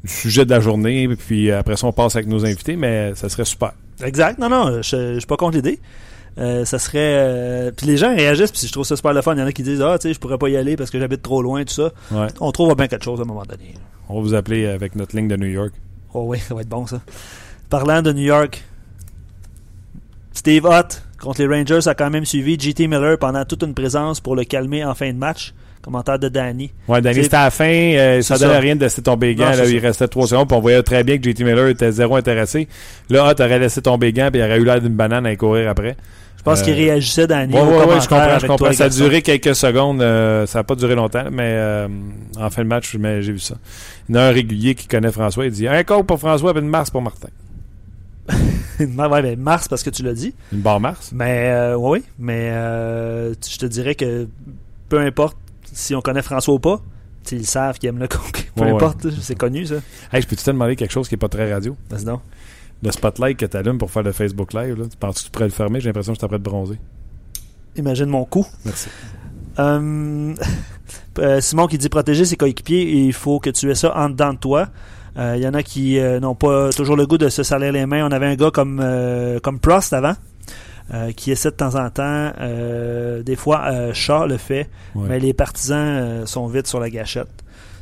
sujet de la journée, puis après ça, on passe avec nos invités, mais ça serait super. Exact. Non, non, je, je suis pas contre l'idée. Euh, ça serait. euh, puis les gens réagissent, puis je trouve ça super le fun. Il y en a qui disent Ah, tu sais, je pourrais pas y aller parce que j'habite trop loin, tout ça. Ouais. On trouvera bien quelque chose à un moment donné. On va vous appeler avec notre ligne de New York. Oh oui, ça va être bon ça. Parlant de New York, Steve Ott contre les Rangers a quand même suivi JT Miller pendant toute une présence pour le calmer en fin de match. Commentaire de Danny. Ouais, Danny, c'était à la fin. euh, ça donnait rien de laisser tomber c'est il restait trois secondes, puis on voyait très bien que JT Miller était zéro intéressé. Là, Hot aurait laissé tomber les gants, puis il aurait eu l'air d'une banane à courir après. Je pense Euh, qu'il réagissait Danny. Ouais, commentaire je comprends, je comprends. Ça a duré quelques secondes. euh, ça n'a pas duré longtemps, mais euh, en fin de match, mais j'ai vu ça. Il y en a un régulier qui connaît François. Il dit un code pour François, puis une Mars pour Martin. ouais, ben, Mars parce que tu l'as dit. Une barre Mars? Mais euh, oui, mais euh, je te dirais que peu importe si on connaît François ou pas, ils savent qu'ils aiment le coke. Peu Ouais, ouais. importe, c'est connu ça. Hey, je peux te demander quelque chose qui n'est pas très radio? Vas-y donc. Le spotlight que tu allumes pour faire le Facebook Live, là, tu penses que tu pourrais le fermer? J'ai l'impression que tu es prêt de bronzer. Imagine mon coup. Merci. Euh, euh, Simon qui dit protéger ses coéquipiers il faut que tu aies ça en dedans de toi. Il y en a qui n'ont pas toujours le goût de se salir les mains. On avait un gars comme, comme Prost avant. Qui essaie de temps en temps, des fois Shaw le fait, mais les partisans sont vite sur la gâchette.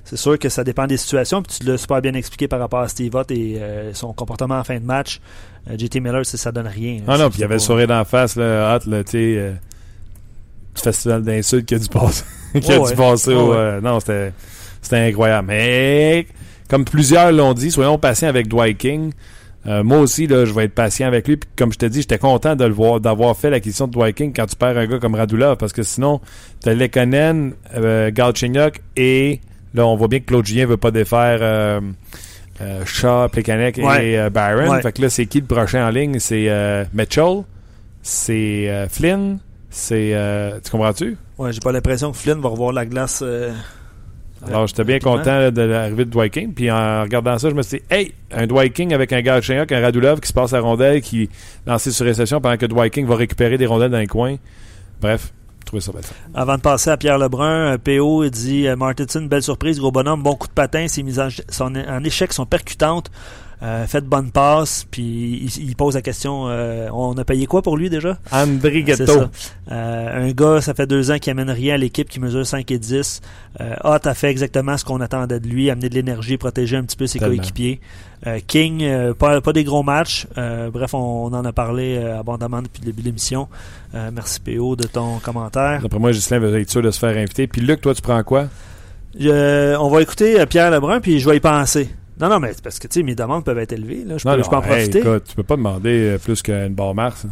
C'est sûr que ça dépend des situations, puis tu l'as super bien expliqué par rapport à Steve Ott et son comportement en fin de match. JT Miller, ça donne rien. Ah non, puis il y avait le sourire d'en face, là, Hot, tu sais festival d'insultes qui a dû passer. qui a dû passer au, euh, non, c'était, c'était incroyable. Mais, comme plusieurs l'ont dit, soyons patients avec Dwight King. Euh, moi aussi, là, je vais être patient avec lui. Puis, comme je te dis, j'étais content de le voir, d'avoir fait l'acquisition de Dwight King quand tu perds un gars comme Radulov. Parce que sinon, t'as Lekonen, euh, Galchenyuk et là, on voit bien que Claude Julien veut pas défaire euh, euh Shaw, Plekanec et Byron. Fait que là, c'est qui le prochain en ligne? C'est Mitchell, c'est Flynn, c'est. Tu comprends-tu? Ouais, j'ai pas l'impression que Flynn va revoir la glace. Alors, j'étais bien content de l'arrivée de Dwight King. Puis en regardant ça, je me suis dit, hey, un Dwight King avec un Galchenyuk, un Radulov qui se passe à rondelle, qui lance sur réception pendant que Dwight King va récupérer des rondelles dans les coins. Bref, trouvez ça. Avant de passer à Pierre Lebrun, PO dit euh, Martinson, belle surprise, gros bonhomme, bon coup de patin, ses mises en, en échec sont percutantes. Euh, fait de bonnes passes, puis il, pose la question euh, on a payé quoi pour lui déjà? André Ghetto. Euh, un gars, ça fait deux ans qui amène rien à l'équipe, qui mesure 5 et 10. Euh, Hott a fait exactement ce qu'on attendait de lui, amener de l'énergie, protéger un petit peu ses coéquipiers. King, pas, pas des gros matchs. bref, on, en a parlé abondamment depuis le début de l'émission. merci PO de ton commentaire. D'après moi, Gislain va être sûr de se faire inviter. Puis Luc, toi, tu prends quoi? On va écouter Pierre Lebrun, puis je vais y penser. Non, non, mais c'est parce que tu sais, mes demandes peuvent être élevées. Là. Je, peux, je peux en profiter. Écoute, tu peux pas demander euh, plus qu'une barre Mars.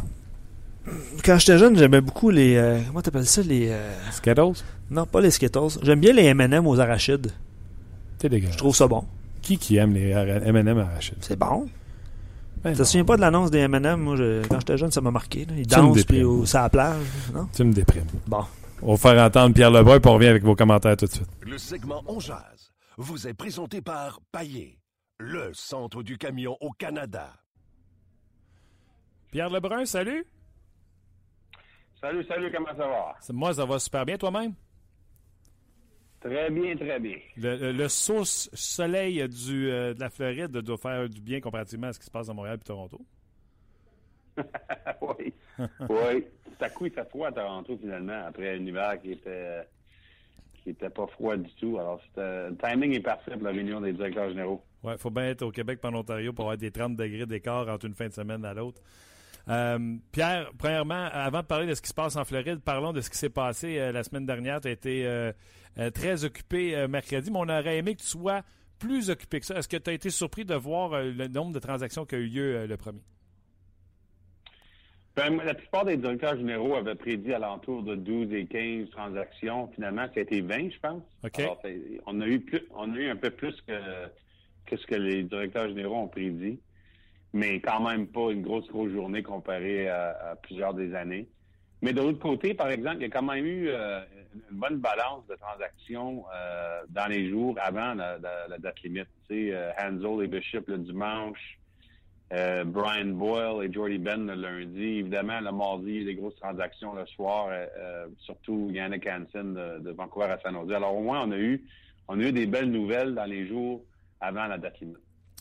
Quand j'étais jeune, j'aimais beaucoup les. Euh, comment t'appelles ça Les. Euh... Skittles? Non, pas les Skittles. J'aime bien les MM aux arachides. T'es dégueulasse. Je trouve ça bon. Qui qui aime les MM arachides? C'est bon. Ben, tu te souviens pas de l'annonce des M&M? Moi, quand j'étais jeune, ça m'a marqué. Là. Ils dansent puis au, ça la plage. Non? Tu me déprimes. Bon. On va faire entendre Pierre Lebrun puis on revient avec vos commentaires tout de suite. Le segment On Jazz vous est présenté par Paillé le centre du camion au Canada. Pierre Lebrun, salut. Salut, salut, comment ça va? Moi, ça va super bien, toi-même? Très bien, très bien. Le, source soleil du, euh, de la Floride doit faire du bien comparativement à ce qui se passe à Montréal et Toronto. oui. oui. Tout à coup, il fait froid à Toronto, finalement, après un hiver qui était euh, qui était pas froid du tout. Alors, le timing est parfait pour la réunion des directeurs généraux. Oui, il faut bien être au Québec par l'Ontario pour avoir des 30 degrés d'écart entre une fin de semaine à l'autre. Euh, Pierre, premièrement, avant de parler de ce qui se passe en Floride, parlons de ce qui s'est passé euh, la semaine dernière. Tu as été euh, très occupé mercredi, mais on aurait aimé que tu sois plus occupé que ça. Est-ce que tu as été surpris de voir le nombre de transactions qui a eu lieu le premier? Ben, la plupart des directeurs généraux avaient prédit alentour de 12 et 15 transactions. Finalement, ça a été 20, je pense. on a eu plus, on a eu un peu plus que, que ce que les directeurs généraux ont prédit, mais quand même pas une grosse, grosse journée comparée à, plusieurs des années. Mais de l'autre côté, par exemple, il y a quand même eu euh, une bonne balance de transactions euh, dans les jours avant la, date limite. Tu sais, euh, Hansel et Bishop le dimanche, euh, Brian Boyle et Jordy Ben le lundi. Évidemment, le mardi, il y a des grosses transactions le soir, euh, euh, surtout Yannick Hansen de, Vancouver à San Jose. Alors au moins, on a eu on a eu des belles nouvelles dans les jours avant la date limite.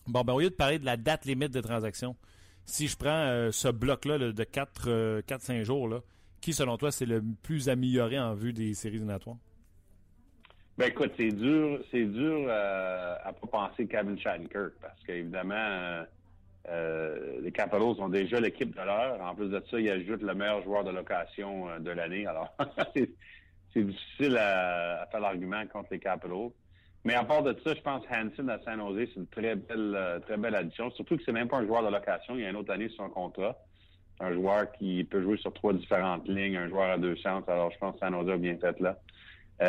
Bon, ben au lieu de parler de la date limite de transaction, si je prends ce bloc-là de 4-5 jours, là, qui, selon toi, c'est le plus amélioré en vue des séries éliminatoires? Ben écoute, c'est dur, c'est dur à pas penser Kevin Shattenkirk parce qu'évidemment, euh, les Capitals ont déjà l'équipe de l'heure. En plus de ça, ils ajoutent le meilleur joueur de location euh, de l'année. Alors, c'est difficile à, faire l'argument contre les Capitals. Mais à part de ça, je pense Hansen à San Jose, c'est une très belle, euh, très belle addition. Surtout que c'est même pas un joueur de location. Il y a une autre année sur son contrat. Un joueur qui peut jouer sur trois différentes lignes, un joueur à deux chances. Alors, je pense que San Jose a bien fait là.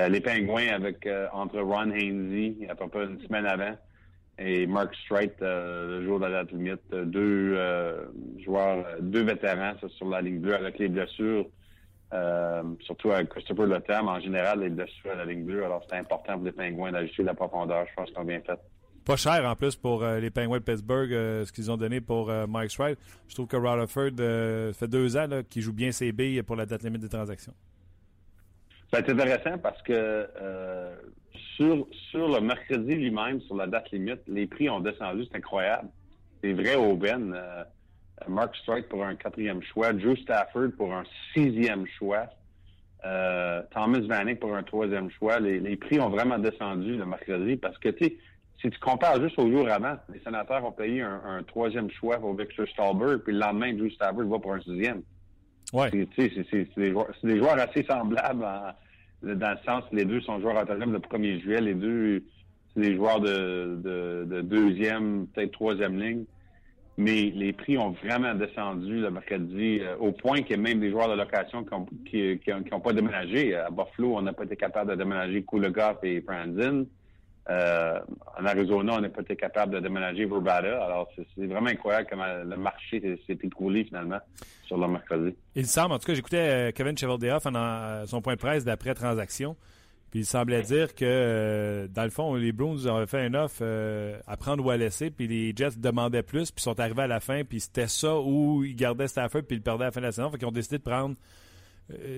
les Pingouins avec entre Ron Hainsey, à peu près une semaine avant, et Mark Streit, euh, le jour de la date limite. Euh, deux euh, joueurs, deux vétérans sur la ligne bleue avec les blessures, surtout avec Christopher Lethem. En général, les blessures à la ligne bleue. Alors, c'est important pour les Pingouins d'ajuster la profondeur. Je pense qu'ils ont bien fait. Pas cher en plus pour les Penguins de Pittsburgh, ce qu'ils ont donné pour Mike Streit. Je trouve que Rutherford fait deux ans qu'il joue bien ses billes pour la date limite des transactions. C'est intéressant parce que euh, sur, sur le mercredi lui-même, sur la date limite, les prix ont descendu. C'est incroyable. C'est vrai au Ben. Euh, Mark Strike pour un quatrième choix, Drew Stafford pour un sixième choix, euh, Thomas Vanek pour un troisième choix. Les, les, prix ont vraiment descendu le mercredi parce que, tu sais, si tu compares juste au jour avant, les sénateurs ont payé un, troisième choix pour Victor Stallberg, puis le lendemain, Drew Stafford va pour un sixième. Ouais. C'est des, des, joueurs assez semblables dans le sens que les deux sont joueurs autonomes le 1er juillet, les deux, c'est des joueurs de, de, de deuxième, peut-être troisième ligne. Mais les prix ont vraiment descendu le mercredi, euh, au point a même des joueurs de location qui n'ont qui, qui, pas déménagé. À Buffalo, on n'a pas été capable de déménager Kulikov et Franzin. Euh, en Arizona, on n'a pas été capable de déménager Verbata. Alors, c'est vraiment incroyable comment le marché s'est écroulé finalement sur le mercredi. Il semble, en tout cas, j'écoutais euh, Kevin Chevaldehoff en euh, son point de presse d'après-transaction. Puis il semblait dire que, dans le fond, les Bruins avaient fait un offre à prendre ou à laisser, puis les Jets demandaient plus, puis sont arrivés à la fin, puis c'était ça où ils gardaient Stafford, puis ils perdaient à la fin de la saison. Fait qu'ils ont décidé de prendre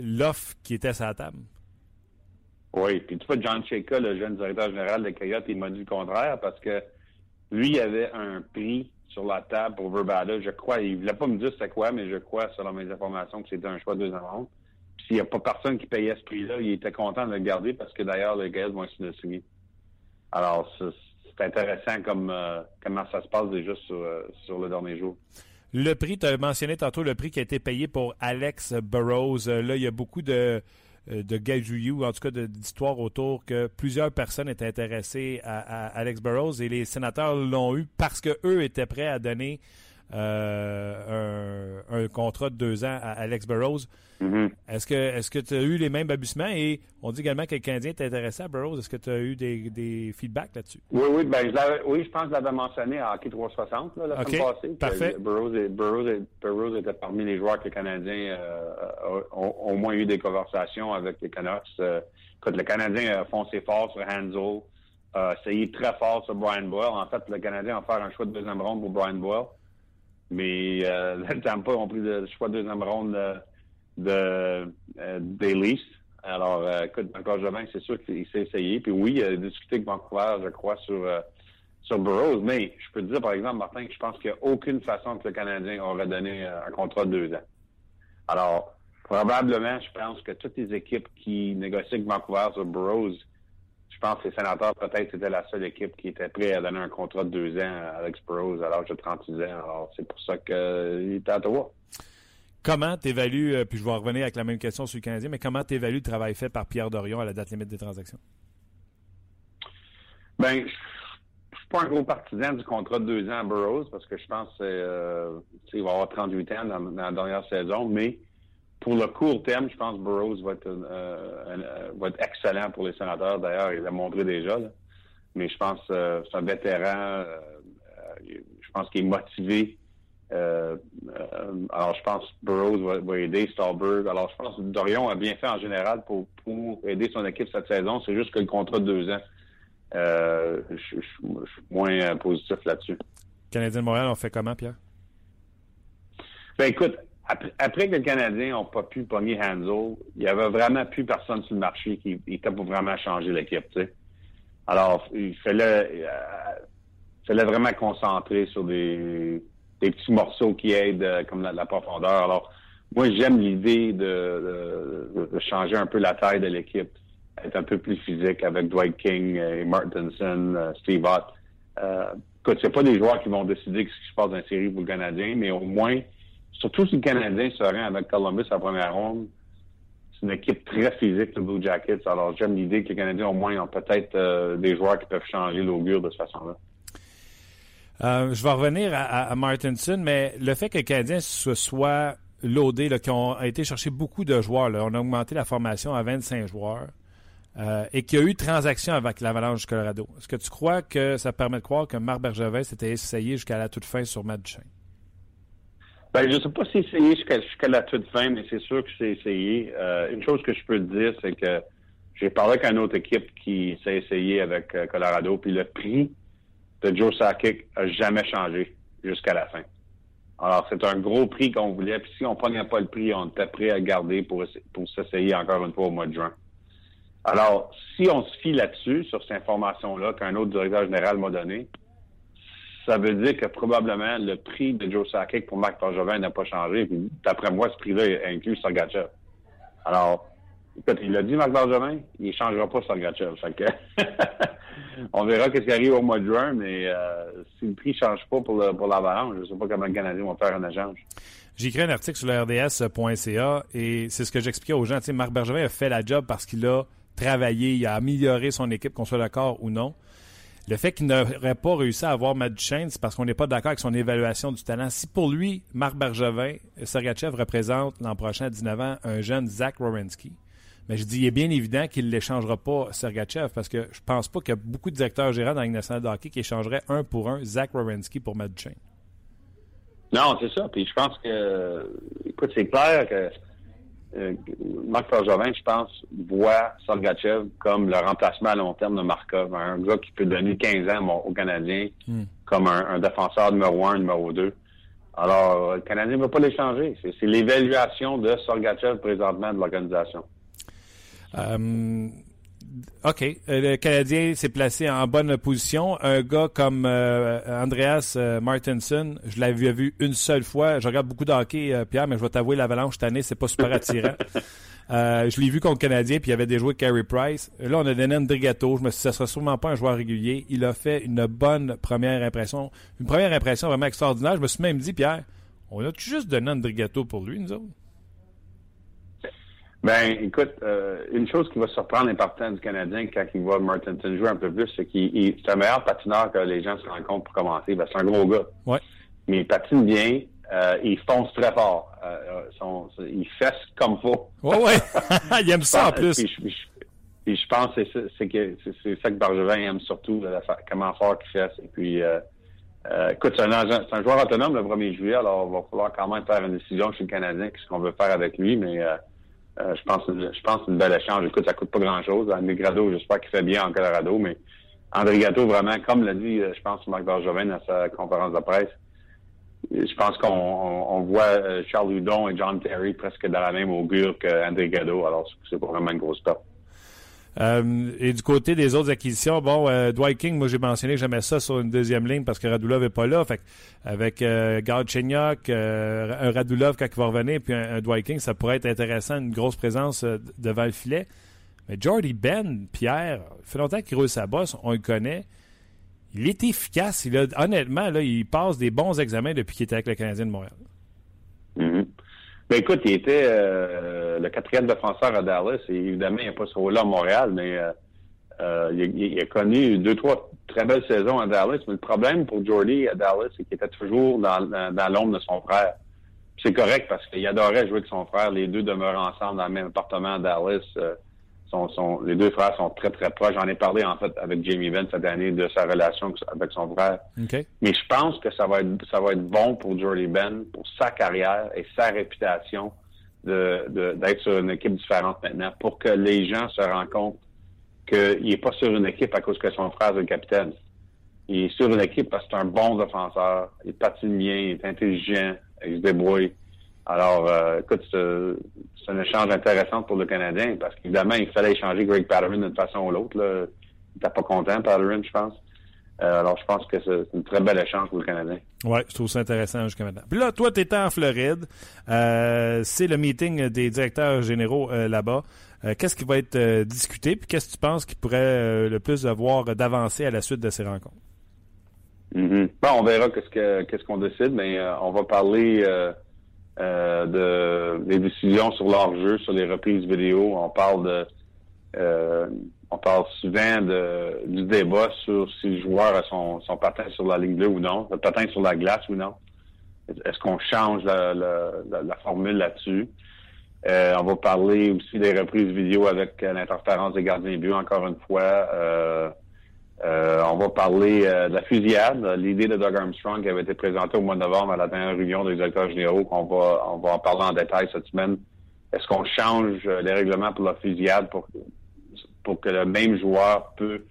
l'offre qui était sur la table. Oui, puis tu vois, John Shaka, le jeune directeur général de Coyote, il m'a dit le contraire parce que lui, il avait un prix sur la table pour Verbata. Je crois, il voulait pas me dire c'était quoi, mais je crois, selon mes informations, que c'était un choix de deuxième ronde. Puis s'il n'y a pas personne qui payait ce prix-là, il était content de le garder parce que d'ailleurs, les gars vont essayer de signer. Alors, c'est intéressant comme euh, comment ça se passe déjà sur, euh, sur le dernier jour. Le prix, tu as mentionné tantôt le prix qui a été payé pour Alex Burrows. Euh, là, il y a beaucoup de de gajouillou, en tout cas d'histoires autour que plusieurs personnes étaient intéressées à, à, Alex Burrows et les sénateurs l'ont eu parce que eux étaient prêts à donner euh, un, un, contrat de deux ans à Alex Burrows. Mm-hmm. Est-ce que est-ce que tu as eu les mêmes balbutiements et on dit également que le Canadien est intéressé à Burrows. Est-ce que tu as eu des, des feedbacks là-dessus? Oui, oui, ben, je oui, je pense que je l'avais mentionné à Hockey 360 là, la okay, semaine passée. Parfait. Burrows, et, Burrows, et, Burrows, était parmi les joueurs que les Canadiens euh, ont, ont, au moins eu des conversations avec les Canucks. Euh, écoute, le Canadien a foncé fort sur Hansel, a essayé très fort sur Brian Boyle. En fait, le Canadien a fait un choix de deuxième ronde pour Brian Boyle. Mais euh, Tampa ont pris le choix de deuxième ronde de, de euh, des. Alors, euh, écoute, encore Jovin, c'est sûr qu'il s'est essayé. Puis oui, il a discuté avec Vancouver, je crois, sur euh, sur Burroughs. Mais je peux te dire, par exemple, Martin, que je pense qu'il n'y a aucune façon que le Canadien aurait donné un contrat de deux ans. Alors, probablement, je pense que toutes les équipes qui négocient avec Vancouver sur Burroughs, pense que les sénateurs, peut-être, c'était la seule équipe qui était prête à donner un contrat de deux ans à Alex Burroughs à l'âge de 36 ans. Alors, c'est pour ça qu'il euh, est à Ottawa. Comment tu évalues, euh, puis je vais revenir avec la même question sur le Canadien, mais comment tu évalues le travail fait par Pierre Dorion à la date limite des transactions? Ben, je suis pas un gros partisan du contrat de deux ans à Burroughs parce que je pense qu'il euh, va avoir 38 ans dans, dans, la dernière saison, mais pour le court terme, je pense que Burroughs va être, euh, va être excellent pour les sénateurs. D'ailleurs, il l'a montré déjà. Là. Mais je pense que euh, c'est un vétéran. je pense qu'il est motivé. Euh, alors, je pense que Burroughs va, va, aider Stallberg. Alors, je pense que Dorion a bien fait en général pour, pour aider son équipe cette saison. C'est juste que le contrat de deux ans, euh, je, je, je, suis moins positif là-dessus. Canadien de Montréal, on fait comment, Pierre? Ben, écoute, après, que les Canadiens n'ont pas pu pogner Hansel, il y avait vraiment plus personne sur le marché qui était pour vraiment changer l'équipe. Alors, il fallait, euh, fallait vraiment concentrer sur des, des petits morceaux qui aident euh, comme la, profondeur. Alors, moi, j'aime l'idée de, de, de, changer un peu la taille de l'équipe, être un peu plus physique avec Dwight King et Martinson, euh, Steve Ott. Euh, écoute, c'est pas des joueurs qui vont décider ce qui se passe dans la série pour le Canadien, mais au moins, surtout si le Canadien se rend avec Columbus à première ronde, c'est une équipe très physique, le Blue Jackets. Alors, j'aime l'idée que les Canadiens, au moins, ont peut-être euh, des joueurs qui peuvent changer l'augure de cette façon-là. Euh, je vais revenir à, Martinson, mais le fait que les Canadiens se soient loadés, là, qui ont été chercher beaucoup de joueurs, on a augmenté la formation à 25 joueurs, euh, et qu'il y a eu transaction avec l'Avalanche du Colorado. Est-ce que tu crois que ça permet de croire que Marc Bergevin s'était essayé jusqu'à la toute fin sur Matt? Ben, je sais pas si essayé jusqu'à jusqu la toute fin, mais c'est sûr que c'est essayé. Euh, une chose que je peux te dire, c'est que j'ai parlé avec une autre équipe qui s'est essayé avec euh, Colorado, puis le prix de Joe Sakic a jamais changé jusqu'à la fin. Alors, c'est un gros prix qu'on voulait, puis si on prenait pas le prix, on était prêt à le garder pour, pour s'essayer encore une fois au mois de juin. Alors, si on se fie là-dessus, sur cette information-là qu'un autre directeur général m'a donnée, ça veut dire que probablement le prix de Joe Sakic pour Marc Bergevin n'a pas changé. D'après moi, ce prix-là inclut Sergachev. Alors, écoute, il a dit, Marc Bergevin, il ne changera pas Sergachev. On verra ce qui arrive au mois de juin, mais euh, si le prix ne change pas pour, pour l'avalanche, je ne sais pas comment les Canadiens vont faire un échange. J'ai écrit un article sur le RDS.ca et c'est ce que j'expliquais aux gens. Marc Bergevin a fait la job parce qu'il a travaillé, il a amélioré son équipe, qu'on soit d'accord ou non. Le fait qu'il n'aurait pas réussi à avoir Matt Duchesne, c'est parce qu'on n'est pas d'accord avec son évaluation du talent. Si pour lui, Marc Bergevin, Sergachev représente l'an prochain à 19 ans un jeune Zach Rowensky, mais je dis, il est bien évident qu'il ne l'échangera pas Sergachev parce que je pense pas qu'il y a beaucoup de directeurs gérants dans la nationale hockey qui échangeraient un pour un Zach Rowensky pour Matt Duchesne. Non, c'est ça. Puis je pense que, écoute, c'est clair que euh, Marc Bergevin, je pense, voit Sergachev comme le remplacement à long terme de Markov, un gars qui peut donner 15 ans aux Canadiens Hmm. comme un, un défenseur numéro un, numéro deux. Alors, le Canadien ne va pas l'échanger. C'est, c'est l'évaluation de Sergachev présentement de l'organisation. Euh, OK. Euh, Le Canadien s'est placé en bonne position. Un gars comme euh, Andreas euh, Martinson, je l'avais vu une seule fois. Je regarde beaucoup de hockey, euh, Pierre, mais je vais t'avouer, l'Avalanche cette année, c'est pas super attirant. Je l'ai vu contre le Canadien, puis il y avait des joueurs Carey Price. Là, on a donné Andrigato. Je me suis dit, ça sera sûrement pas un joueur régulier. Il a fait une bonne première impression. Une première impression vraiment extraordinaire. Je me suis même dit, Pierre, on a juste donné Andrigato pour lui, nous autres? Ben, écoute, euh, une chose qui va surprendre les partisans du Canadien quand il voit Martinson jouer un peu plus, c'est qu'il il- c'est un meilleur patineur que les gens se rendent compte pour commencer. Ben, c'est un gros gars. Ouais. Mais il patine bien. Euh, il fonce très fort. Euh, euh, son- il fesse comme faut. Ouais, ouais. il aime ça en plus. Puis, je- puis je- puis je pense que c'est que c'est c'est ça que Bergevin aime surtout, là, la comment fort qu'il fesse. Et puis, euh, euh, écoute, c'est un, c'est un joueur autonome le 1er juillet, alors il va falloir quand même faire une décision chez le Canadien, qu'est-ce qu'on veut faire avec lui, mais euh, je pense je pense une belle échange. Écoute, ça coûte pas grand-chose. André Grado, j'espère qu'il fait bien en Colorado, mais André Gatto, vraiment, comme l'a dit, euh, je pense, Marc Bergevin dans sa conférence de presse, je pense qu'on on, on voit euh, Charles Hudon et John Terry presque dans la même augure qu'André Gado, alors c'est vraiment une grosse perte. Euh, et du côté des autres acquisitions, bon, euh, Dwight King, moi j'ai mentionné que j'aimais ça sur une deuxième ligne parce que Radulov n'est pas là. Fait avec euh, Galchenyuk, euh, un Radulov quand il va revenir, puis un, Dwight King, ça pourrait être intéressant, une grosse présence devant le filet. Mais Jordy Ben, Pierre, ça fait longtemps qu'il roule sa bosse, on le connaît. Il est efficace. Il a, honnêtement, là, il passe des bons examens depuis qu'il était avec le Canadien de Montréal. Ben écoute, il était euh, le quatrième défenseur à Dallas et évidemment, il n'a pas ce rôle-là à Montréal, mais euh, euh, il, a connu deux, trois très belles saisons à Dallas. Mais le problème pour Jordy à Dallas, c'est qu'il était toujours dans, l'ombre de son frère. C'est correct parce qu'il adorait jouer avec son frère. Les deux demeurent ensemble dans le même appartement à Dallas. Sont, sont, les deux frères sont très, très proches. J'en ai parlé, en fait, avec Jamie Benn cette année de sa relation avec son frère. Mais je pense que ça va être ça va être bon pour Jordy Ben, pour sa carrière et sa réputation de, de- d'être sur une équipe différente maintenant, pour que les gens se rendent compte qu'il n'est pas sur une équipe à cause que son frère est le capitaine. Il est sur une équipe parce que c'est un bon défenseur, il patine bien, il est intelligent, il se débrouille. Alors, euh, écoute, c'est, un échange intéressant pour le Canadien parce qu'évidemment, il fallait échanger Greg Patterson d'une façon ou l'autre. Il n'était pas content, Patterson, je pense. Euh, alors, je pense que c'est une très belle échange pour le Canadien. Oui, je trouve ça intéressant jusqu'à maintenant. Puis là, toi, tu étais en Floride. Euh, c'est le meeting des directeurs généraux là-bas. Qu'est-ce qui va être discuté? Puis qu'est-ce que tu penses qui pourrait le plus avoir d'avancée à la suite de ces rencontres? Mhm. Bon, on verra qu'est-ce que qu'est-ce qu'on décide, mais on va parler de des décisions sur l'hors-jeu, sur les reprises vidéo. On parle de euh, on parle souvent de, du débat sur si le joueur a son, son patin sur la ligne bleue ou non, le patin sur la glace ou non. Est-ce qu'on change la, la, la- formule là-dessus? Euh, on va parler aussi des reprises vidéo avec euh, l'interférence des gardiens de but, encore une fois. Euh, euh, on va parler euh, de la fusillade, l'idée de Doug Armstrong qui avait été présentée au mois de novembre à la dernière réunion des directeurs généraux, qu'on va, on va en parler en détail cette semaine. Est-ce qu'on change euh, les règlements pour la fusillade pour, pour que le même joueur peut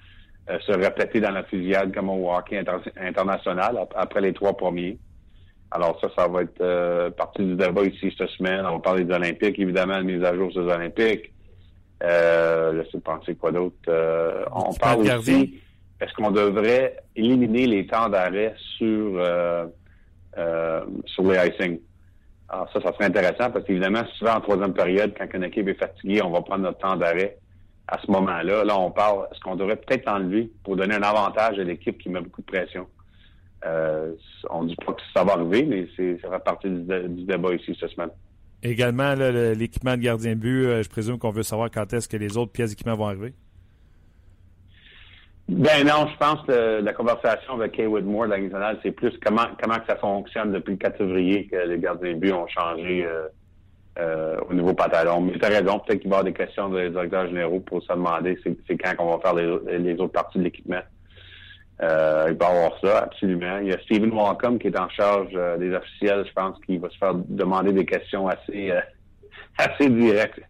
euh, se répéter dans la fusillade comme au hockey inter- international ap- après les trois premiers? Alors ça, ça va être euh, partie du débat ici cette semaine. On va parler des Olympiques, évidemment, de mise à jour sur les Olympiques. Euh, laissez penser quoi d'autre. Euh, on parle aussi, est-ce qu'on devrait éliminer les temps d'arrêt sur, euh, euh, sur les icing? Alors ça, ça serait intéressant parce qu'évidemment, souvent en troisième période, quand une équipe est fatiguée, on va prendre notre temps d'arrêt à ce moment-là. Là, on parle, est-ce qu'on devrait peut-être enlever pour donner un avantage à l'équipe qui met beaucoup de pression? Euh, on dit pas que ça va arriver, mais ça fait partie du, du débat ici cette semaine. Également, l'équipement de gardien but, je présume qu'on veut savoir quand est-ce que les autres pièces d'équipement vont arriver. Ben non, je pense que la conversation avec Kay Moore de la c'est plus comment comment que ça fonctionne depuis le 4 février que les gardiens de but ont changé euh, euh, au niveau pantalon. Mais tu as raison, peut-être qu'il va y avoir des questions des directeurs généraux pour se demander c'est quand qu'on va faire les, les, autres parties de l'équipement. Euh, il va y avoir ça, absolument. Il y a Stephen Walcom qui est en charge euh, des officiels, je pense qu'il va se faire demander des questions assez euh, assez directes.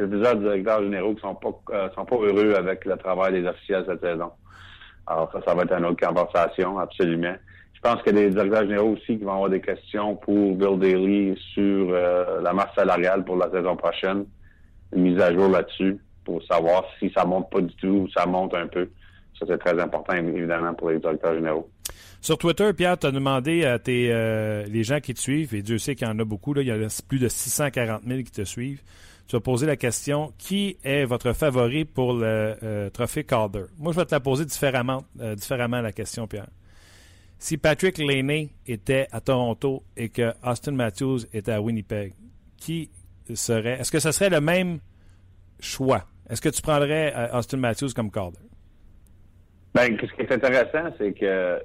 Il y a plusieurs directeurs généraux qui sont pas sont pas heureux avec le travail des officiels cette saison. Alors ça, ça va être une autre conversation, absolument. Je pense a des directeurs généraux aussi qui vont avoir des questions pour Bill Daly sur la masse salariale pour la saison prochaine. Une mise à jour là-dessus pour savoir si ça monte pas du tout ou ça monte un peu. Ça, c'est très important, évidemment, pour les directeurs généraux. Sur Twitter, Pierre, tu as demandé à tes, euh, les gens qui te suivent, et Dieu sait qu'il y en a beaucoup, là, il y a plus de 640 000 qui te suivent. Tu as posé la question qui est votre favori pour le euh, trophée Calder? Moi, je vais te la poser différemment, euh, différemment la question, Pierre. Si Patrick Laney était à Toronto et que Austin Matthews était à Winnipeg, qui serait. Est-ce que ce serait le même choix? Est-ce que tu prendrais Austin Matthews comme Calder? Ben, ce qui est intéressant, c'est que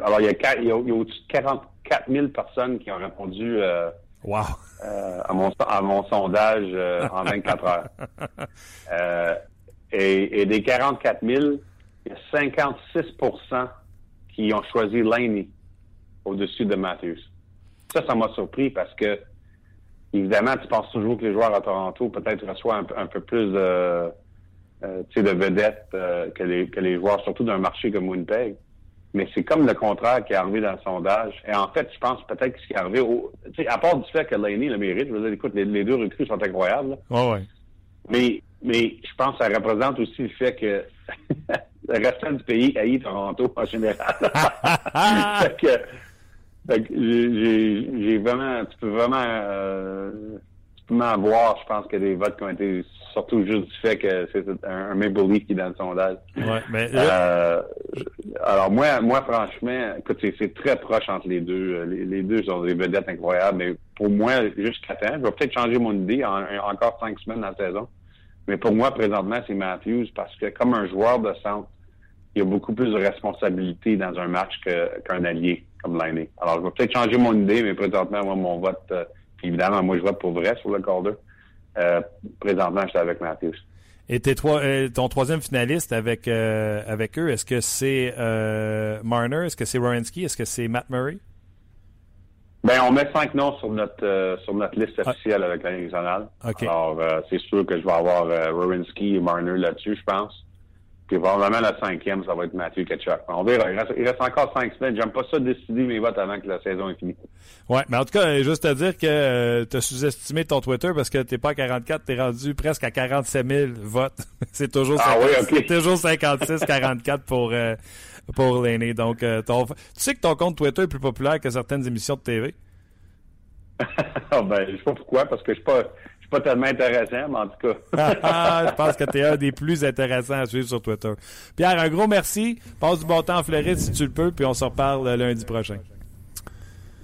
alors il y a, a, au-dessus de 44 000 personnes qui ont répondu euh, wow. euh, à, mon, à mon sondage euh, en 24 heures. Euh, et, et, des 44 000, il y a 56% qui ont choisi Laney au-dessus de Matthews. Ça, ça m'a surpris parce que, évidemment, tu penses toujours que les joueurs à Toronto peut-être reçoivent un, un peu plus de de vedettes que, les, que les joueurs, surtout d'un marché comme Winnipeg. Mais c'est comme le contraire qui est arrivé dans le sondage. Et en fait, je pense peut-être que ce qui est arrivé, au, à part du fait que Laney le mérite, je veux dire, écoute, les, deux recrues sont incroyables. ouais. Mais, mais je pense que ça représente aussi le fait que le restant du pays haït Toronto en général. fait que, j'ai vraiment, tu peux vraiment, euh, voir, je pense que des votes qui ont été surtout juste du fait que c'est un, Maple Leaf qui est dans le sondage. Ouais, mais euh, alors moi, moi franchement, écoute, c'est très proche entre les deux. Les, deux sont des vedettes incroyables, mais pour moi, jusqu'à temps, je vais peut-être changer mon idée en, encore cinq semaines dans la saison. Mais pour moi, présentement, c'est Matthews parce que comme un joueur de centre, il y a beaucoup plus de responsabilités dans un match qu'un allié comme l'année. Alors, je vais peut-être changer mon idée, mais présentement, moi, mon vote, euh, évidemment, moi, je vote pour vrai sur le corps euh, présentement, je suis avec Matthews. Et euh, ton troisième finaliste avec, euh, avec eux, est-ce que c'est Marner, est-ce que c'est Rowensky, est-ce que c'est Matt Murray? Ben, on met cinq noms sur notre sur notre liste ah. officielle avec la nationale. Alors, c'est sûr que je vais avoir Rowensky et Marner là-dessus, je pense. Puis probablement la cinquième, ça va être Mathieu Ketchuk. On verra. Il reste, encore cinq semaines. J'aime pas ça décider mes votes avant que la saison est finie. Ouais, mais en tout cas, juste à dire que euh, tu as sous-estimé ton Twitter parce que t'es pas à 44, t'es rendu presque à 47 000 votes. c'est toujours, ah, oui, toujours 56, 44 pour, euh, pour l'aîné. Donc, euh, ton, tu sais que ton compte Twitter est plus populaire que certaines émissions de TV? Ah, ben, je sais pas pourquoi, parce que je suis pas, pas tellement intéressant, mais en tout cas. je pense que tu es un des plus intéressants à suivre sur Twitter. Pierre, un gros merci. Passe du bon temps en Floride si tu le peux, puis on se reparle lundi prochain.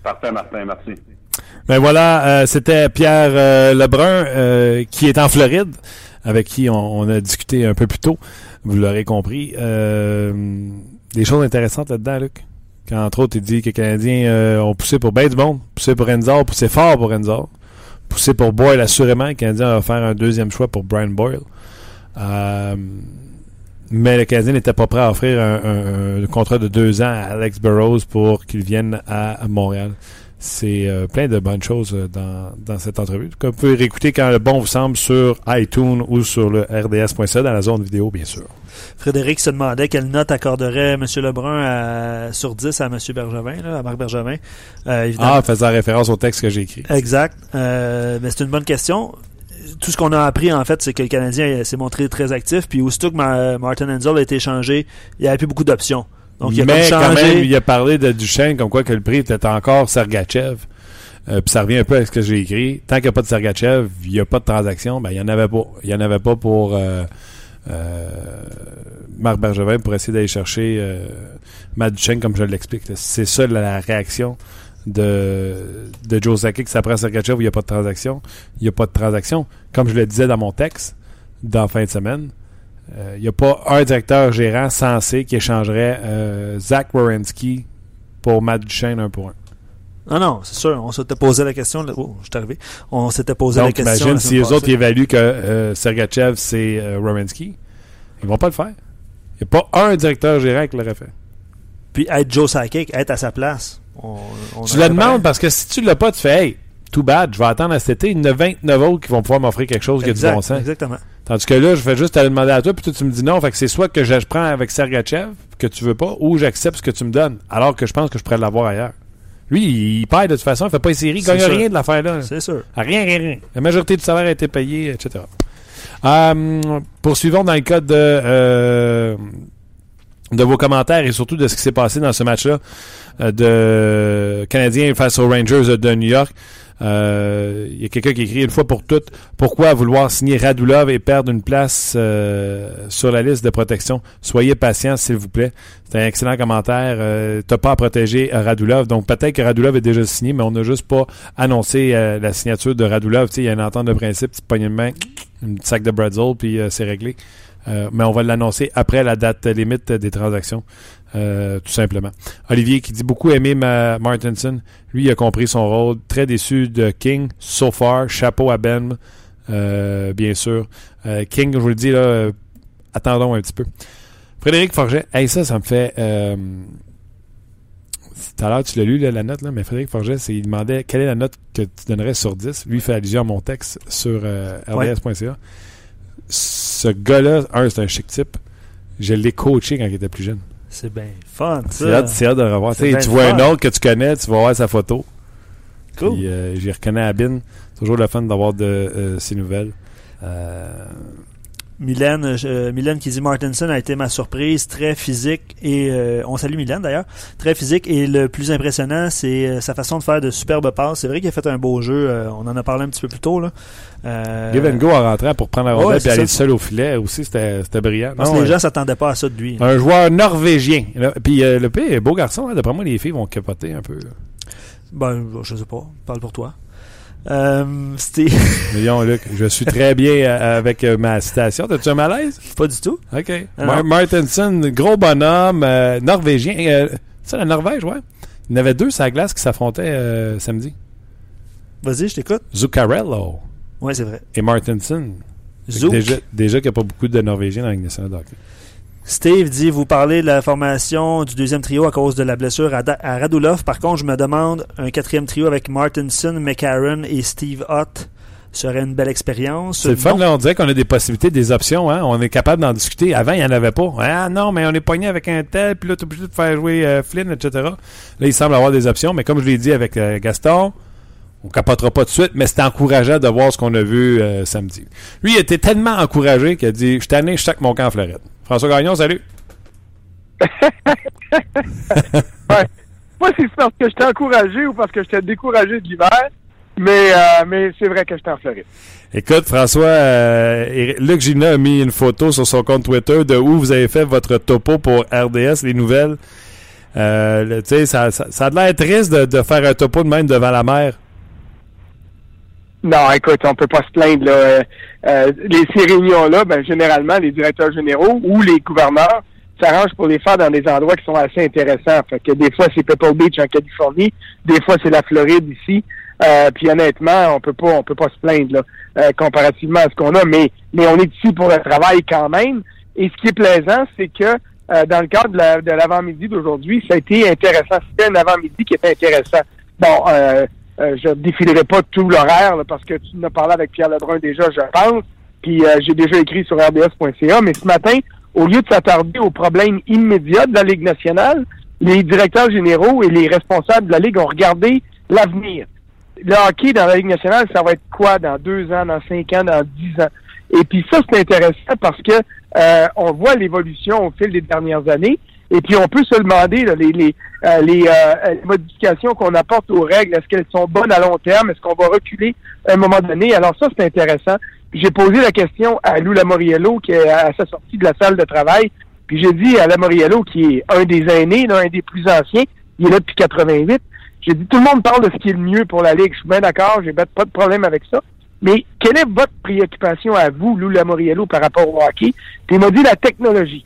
Parfait, Martin, merci. Ben voilà, euh, c'était Pierre euh, Lebrun euh, qui est en Floride, avec qui on, a discuté un peu plus tôt. Vous l'aurez compris. des choses intéressantes là-dedans, Luc. Quand, entre autres, il dit que les Canadiens ont poussé pour du monde, poussé pour Enzor, poussé fort pour Enzor poussé pour Boyle, assurément. Le Canadien va faire un deuxième choix pour Brian Boyle. Euh, mais le Canadien n'était pas prêt à offrir un, contrat de deux ans à Alex Burrows pour qu'il vienne à, Montréal. C'est euh, plein de bonnes choses euh, dans, dans cette entrevue. Vous pouvez réécouter quand le bon vous semble sur iTunes ou sur le rds.ca dans la zone vidéo, bien sûr. Frédéric se demandait quelle note accorderait M. Lebrun sur 10 à M. Bergevin, à Marc Bergevin. Euh, ah, faisant référence au texte que j'ai écrit. Exact. Euh, mais c'est une bonne question. tout ce qu'on a appris, en fait, c'est que le Canadien s'est montré très actif. Puis aussitôt que Martin Enzel a été échangé, il n'y avait plus beaucoup d'options. Donc, il a Mais quand même, il a parlé de Duchesne comme quoi que le prix était encore Sergachev. Euh, puis ça revient un peu à ce que j'ai écrit. Tant qu'il n'y a pas de Sergachev, il n'y a pas de transaction. Ben, il n'y en avait pas. Il n'y en avait pas pour euh, euh, Marc Bergevin pour essayer d'aller chercher Matt Duchesne, comme je l'explique. C'est ça la, réaction de, de Joe Sakic. Ça prend Sergachev où il n'y a pas de transaction. Il n'y a pas de transaction. Comme je le disais dans mon texte, dans la fin de semaine, il n'y a pas un directeur gérant censé qui échangerait Zach Wierenski pour Matt Duchesne un pour un. Non, non, c'est sûr. On s'était posé la question. Oh, je suis arrivé. On s'était posé la question. Imagine si les autres évaluent que euh, Sergachev, c'est euh, Rowensky. Ils vont pas le faire. Il n'y a pas un directeur gérant qui l'aurait fait. Puis être Joe Sakic, être à sa place. On, tu le demandes parce que si tu l'as pas, tu fais Hey, too bad, je vais attendre à cet été. Il y en a 29 autres qui vont pouvoir m'offrir quelque chose qui a du bon sens. Exactement. Tandis que là, je vais juste te demander à toi, puis toi, tu me dis non. Fait que c'est soit que je, prends avec Sergachev, que tu veux pas, ou j'accepte ce que tu me donnes, alors que je pense que je pourrais l'avoir ailleurs. Lui, il perd de toute façon, il fait pas une série, il gagne rien de l'affaire-là. C'est sûr. Rien, rien, rien. La majorité du salaire a été payé, etc. Euh, poursuivons dans le cas de, euh, de vos commentaires et surtout de ce qui s'est passé dans ce match-là euh, de Canadiens face aux Rangers de New York. Il euh, y a quelqu'un qui écrit une fois pour toutes pourquoi vouloir signer Radulov et perdre une place euh, sur la liste de protection? Soyez patient, s'il vous plaît. C'est un excellent commentaire. Euh, T'as pas à protéger Radulov. Donc peut-être que Radulov est déjà signé, mais on n'a juste pas annoncé la signature de Radulov. Il y a une entente de principe, de main, une sac de bretzel, puis c'est réglé. mais on va l'annoncer après la date limite des transactions. Euh, tout simplement. Olivier qui dit beaucoup aimer ma Martinson. Lui, il a compris son rôle. Très déçu de King, so far. Chapeau à Ben, euh, bien sûr. Euh, King, je vous le dis, là, attendons un petit peu. Frédéric Forget, hey, ça, ça me fait. tout à l'heure, tu l'as lu, la note, là, mais Frédéric Forget, il demandait quelle est la note que tu donnerais sur 10. Lui, il fait allusion à mon texte sur rds.ca. Ce gars-là, un, c'est un chic type. Je l'ai coaché quand il était plus jeune. C'est bien fun, ça. C'est hâte, de revoir. Tu vois un autre que tu connais, tu vas voir sa photo. Cool. Puis, euh, j'y reconnais Abin. Toujours le fun d'avoir de euh, ces nouvelles. Euh... Mylène, euh, Mylène qui dit Martinson a été ma surprise, très physique et euh, on salue Mylène d'ailleurs, très physique et le plus impressionnant c'est euh, sa façon de faire de superbes passes. C'est vrai qu'il a fait un beau jeu, on en a parlé un petit peu plus tôt là. Give and go en rentrant pour prendre la rondelle et aller seul au filet aussi, c'était brillant. Parce que les gens s'attendaient pas à ça de lui. Un joueur norvégien. Puis le P, beau garçon, hein, d'après moi les filles vont capoter un peu. Ben, je sais pas, parle pour toi. Euh, Luc, je suis très bien euh, avec euh, ma citation. T'as-tu un malaise? Pas du tout. OK. Ah Martinson, gros bonhomme, euh, norvégien. c'est la Norvège, ouais. Il y en avait deux sur la glace qui s'affrontaient samedi. Vas-y, je t'écoute. Zuccarello. Oui, c'est vrai. Et Martinson. Déjà, déjà qu'il n'y a pas beaucoup de Norvégiens dans la nationale Steve dit Vous parlez de la formation du deuxième trio à cause de la blessure à, Radulov. Par contre, je me demande un quatrième trio avec Martinson, McCarron et Steve Ott serait une belle expérience? C'est le fun, là, on dirait qu'on a des possibilités, des options, hein? on est capable d'en discuter. Avant, il n'y en avait pas. Ah non, mais on est pogné avec un tel, puis là, tu es obligé de faire jouer euh, Flynn, etc. Là, il semble avoir des options, mais comme je l'ai dit avec euh, Gaston, on capotera pas tout de suite, mais c'était encourageant de voir ce qu'on a vu euh, samedi. Lui, il était tellement encouragé qu'il a dit Je t'année, je chaque mon camp en Floride. François Gagnon, salut. ouais. Moi, c'est parce que j'étais encouragé ou parce que j'étais découragé de l'hiver, mais, euh, mais c'est vrai que j'étais en Floride. Écoute, François, euh, Luc Gina a mis une photo sur son compte Twitter de où vous avez fait votre topo pour RDS, les nouvelles. Euh, ça, ça, ça a l'air triste de, de faire un topo de même devant la mer. Non, écoute, on peut pas se plaindre. Là. Euh, euh, les, ces réunions-là, ben, généralement, les directeurs généraux ou les gouverneurs s'arrangent pour les faire dans des endroits qui sont assez intéressants. Fait que des fois, c'est Pebble Beach en Californie, des fois, c'est la Floride ici. Euh, puis honnêtement, on peut pas, on peut pas se plaindre là, euh, comparativement à ce qu'on a, mais, mais on est ici pour le travail quand même. Et ce qui est plaisant, c'est que dans le cadre de l'avant-midi d'aujourd'hui, ça a été intéressant. C'était un avant-midi qui était intéressant. Bon, euh, je ne défilerai pas tout l'horaire parce que tu en as parlé avec Pierre Lebrun déjà, je pense. Puis euh, j'ai déjà écrit sur rds.ca. Mais ce matin, au lieu de s'attarder aux problèmes immédiats de la Ligue nationale, les directeurs généraux et les responsables de la Ligue ont regardé l'avenir. le hockey dans la Ligue nationale, ça va être quoi dans deux ans, dans cinq ans, dans dix ans? Et puis ça, c'est intéressant parce que euh, on voit l'évolution au fil des dernières années. Et puis on peut se demander les, les, euh, les, euh, modifications qu'on apporte aux règles, est-ce qu'elles sont bonnes à long terme? Est-ce qu'on va reculer à un moment donné? Alors ça, c'est intéressant. J'ai posé la question à Lou Lamoriello, qui est à sa sortie de la salle de travail. Puis j'ai dit à Lamoriello, qui est un des aînés, un des plus anciens, il est là depuis 88. J'ai dit, tout le monde parle de ce qui est le mieux pour la Ligue. Je suis bien d'accord, j'ai pas de problème avec ça. Mais quelle est votre préoccupation à vous, Lou Lamoriello, par rapport au hockey? Puis il m'a dit la technologie.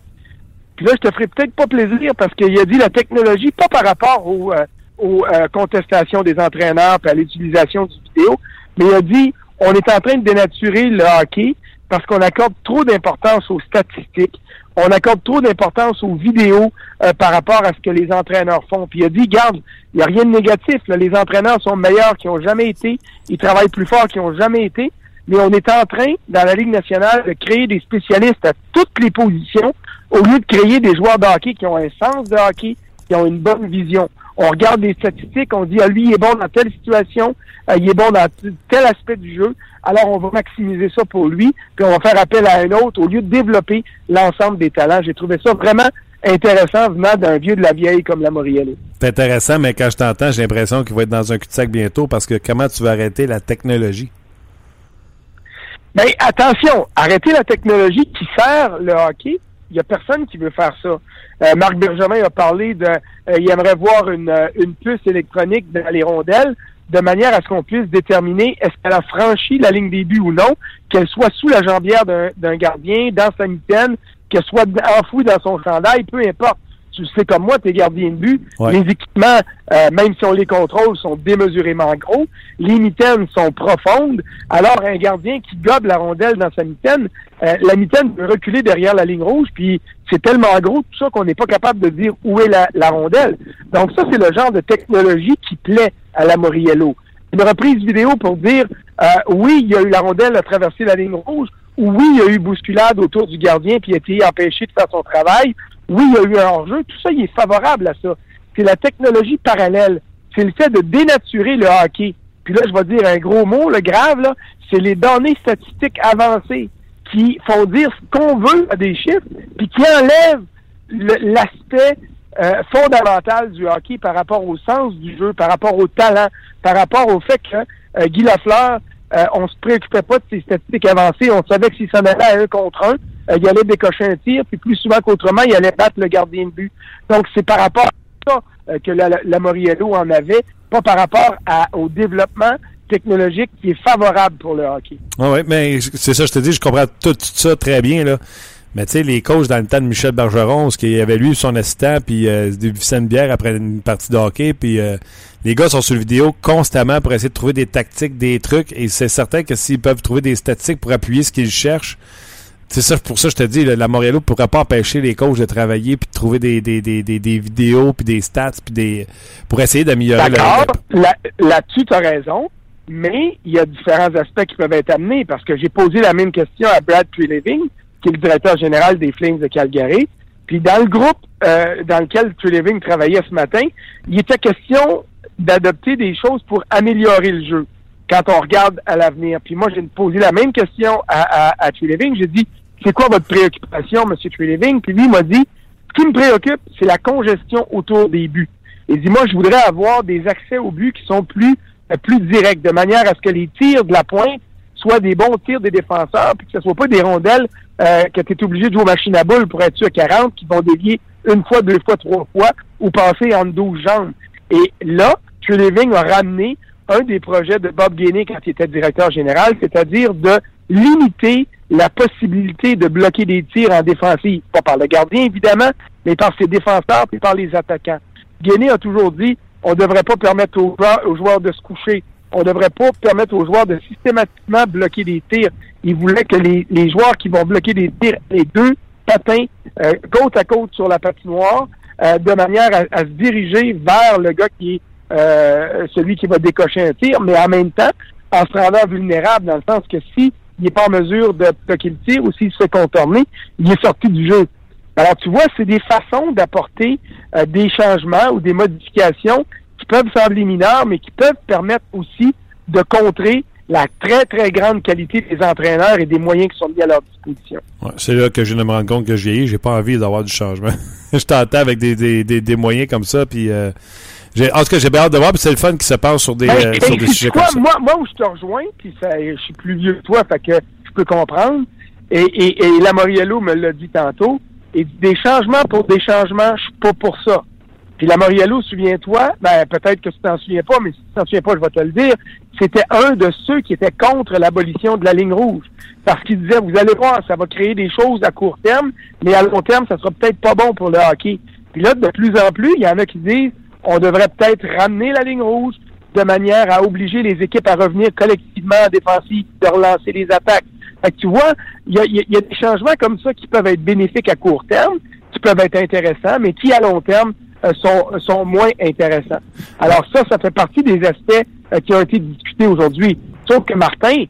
Puis là, je te ferai peut-être pas plaisir parce qu'il a dit la technologie, pas par rapport aux, euh, aux euh, contestations des entraîneurs et à l'utilisation du vidéo, mais il a dit on est en train de dénaturer le hockey parce qu'on accorde trop d'importance aux statistiques, on accorde trop d'importance aux vidéos euh, par rapport à ce que les entraîneurs font. Puis il a dit, garde, il n'y a rien de négatif. Les entraîneurs sont meilleurs qu'ils ont jamais été. Ils travaillent plus fort qu'ils ont jamais été. Mais on est en train, dans la Ligue nationale, de créer des spécialistes à toutes les positions au lieu de créer des joueurs de hockey qui ont un sens de hockey, qui ont une bonne vision. On regarde les statistiques, on dit, ah, lui, il est bon dans telle situation, euh, il est bon dans tel aspect du jeu, alors on va maximiser ça pour lui, puis on va faire appel à un autre au lieu de développer l'ensemble des talents. J'ai trouvé ça vraiment intéressant venant d'un vieux de la vieille comme la Moriello. C'est intéressant, mais quand je t'entends, j'ai l'impression qu'il va être dans un cul-de-sac bientôt parce que comment tu vas arrêter la technologie? Mais ben, attention, arrêter la technologie qui sert le hockey, il n'y a personne qui veut faire ça. Euh, Marc Bergevin a parlé de, euh, il aimerait voir une, euh, une puce électronique dans les rondelles de manière à ce qu'on puisse déterminer est-ce qu'elle a franchi la ligne des buts ou non, qu'elle soit sous la jambière d'un gardien, dans sa mitaine, qu'elle soit enfouie dans son chandail, peu importe tu sais comme moi, tes gardiens de but, les équipements, euh, même si on les contrôle, sont démesurément gros. Les mitaines sont profondes. Alors, un gardien qui gobe la rondelle dans sa mitaine, euh, la mitaine peut reculer derrière la ligne rouge, puis c'est tellement gros tout ça qu'on n'est pas capable de dire où est la, rondelle. Donc ça, c'est le genre de technologie qui plaît à la Moriello. Une reprise vidéo pour dire, euh, oui, il y a eu la rondelle à traverser la ligne rouge, ou oui, il y a eu bousculade autour du gardien, puis il a été empêché de faire son travail, oui, il y a eu un hors-jeu. Tout ça, il est favorable à ça. C'est la technologie parallèle. C'est le fait de dénaturer le hockey. Puis là, je vais dire un gros mot, le grave, là, c'est les données statistiques avancées qui font dire ce qu'on veut à des chiffres, puis qui enlèvent l'aspect euh, fondamental du hockey par rapport au sens du jeu, par rapport au talent, par rapport au fait que euh, Guy Lafleur, euh, on se préoccupait pas de ses statistiques avancées, on savait que s'il s'en allait à un contre un, euh, il allait décocher un tir, puis plus souvent qu'autrement, il allait battre le gardien de but. Donc, c'est par rapport à ça euh, que la, la, Moriello en avait, pas par rapport à, au développement technologique qui est favorable pour le hockey. Ah oui, mais c'est ça, je te dis, je comprends tout, ça très bien, là. Mais tu sais, les coachs dans le temps de Michel Bergeron, ce qu'il avait lui son assistant, puis euh, Vicente Bière après une partie de hockey, puis euh, les gars sont sur le vidéo constamment pour essayer de trouver des tactiques, des trucs, et c'est certain que s'ils peuvent trouver des statistiques pour appuyer ce qu'ils cherchent, c'est ça, pour ça je te dis, la Montréal pourrait pas empêcher les coachs de travailler puis de trouver des, des, des, des, vidéos puis des stats puis des pour essayer d'améliorer D'accord. Là-dessus, tu as raison, mais il y a différents aspects qui peuvent être amenés parce que j'ai posé la même question à Brad Treliving, qui est le directeur général des Flames de Calgary. Puis dans le groupe euh, dans lequel Treliving travaillait ce matin, il était question d'adopter des choses pour améliorer le jeu quand on regarde à l'avenir. Puis moi, j'ai posé la même question à, à, à J'ai dit, c'est quoi votre préoccupation, M. Treliving? Puis lui il m'a dit, ce qui me préoccupe, c'est la congestion autour des buts. Il dit, moi, je voudrais avoir des accès aux buts qui sont plus, euh, plus directs, de manière à ce que les tirs de la pointe soient des bons tirs des défenseurs, puis que ce soit pas des rondelles euh, que tu es obligé de jouer aux machines à boules pour être sûr à 40, qui vont dévier une fois, deux fois, trois fois, ou passer en 12 jambes. Et là, Treliving a ramené un des projets de Bob Gainey quand il était directeur général, c'est-à-dire de limiter la possibilité de bloquer des tirs en défensive, pas par le gardien évidemment, mais par ses défenseurs et par les attaquants. Gainey a toujours dit on ne devrait pas permettre aux joueurs, de se coucher, on ne devrait pas permettre aux joueurs de systématiquement bloquer des tirs. Il voulait que les, joueurs qui vont bloquer des tirs les deux patins euh, côte à côte sur la patinoire, euh, de manière à, se diriger vers le gars qui est euh, celui qui va décocher un tir, mais en même temps, en se rendant vulnérable, dans le sens que si il n'est pas en mesure de bloquer le tir ou s'il se fait contourner, il est sorti du jeu. Alors, tu vois, c'est des façons d'apporter euh, des changements ou des modifications qui peuvent sembler mineurs, mais qui peuvent permettre aussi de contrer la très, très grande qualité des entraîneurs et des moyens qui sont mis à leur disposition. C'est là que je me rendre compte que je vieillis. J'ai pas envie d'avoir du changement. je t'entends avec des, des, des, moyens comme ça, puis... Euh, en tout cas, j'ai bien hâte de voir, puis c'est le fun qui se passe sur des, Ben, euh, sur des sujets quoi? comme ça. Moi, moi, où je te rejoins, puis je suis plus vieux que toi, fait que je peux comprendre, et, et, et Lamoriello me l'a dit tantôt, et dit, des changements pour des changements, je suis pas pour ça. Puis Lamoriello, souviens-toi, ben peut-être que tu t'en souviens pas, mais si tu t'en souviens pas, je vais te le dire, c'était un de ceux qui était contre l'abolition de la ligne rouge. Parce qu'il disait, vous allez voir, ça va créer des choses à court terme, mais à long terme, ça sera peut-être pas bon pour le hockey. Puis là, de plus en plus, il y en a qui disent, on devrait peut-être ramener la ligne rouge de manière à obliger les équipes à revenir collectivement en défensive, de relancer les attaques. Fait que tu vois, il y a des changements comme ça qui peuvent être bénéfiques à court terme, qui peuvent être intéressants, mais qui à long terme euh, sont, sont moins intéressants. Alors ça, ça fait partie des aspects euh, qui ont été discutés aujourd'hui. Sauf que Martin,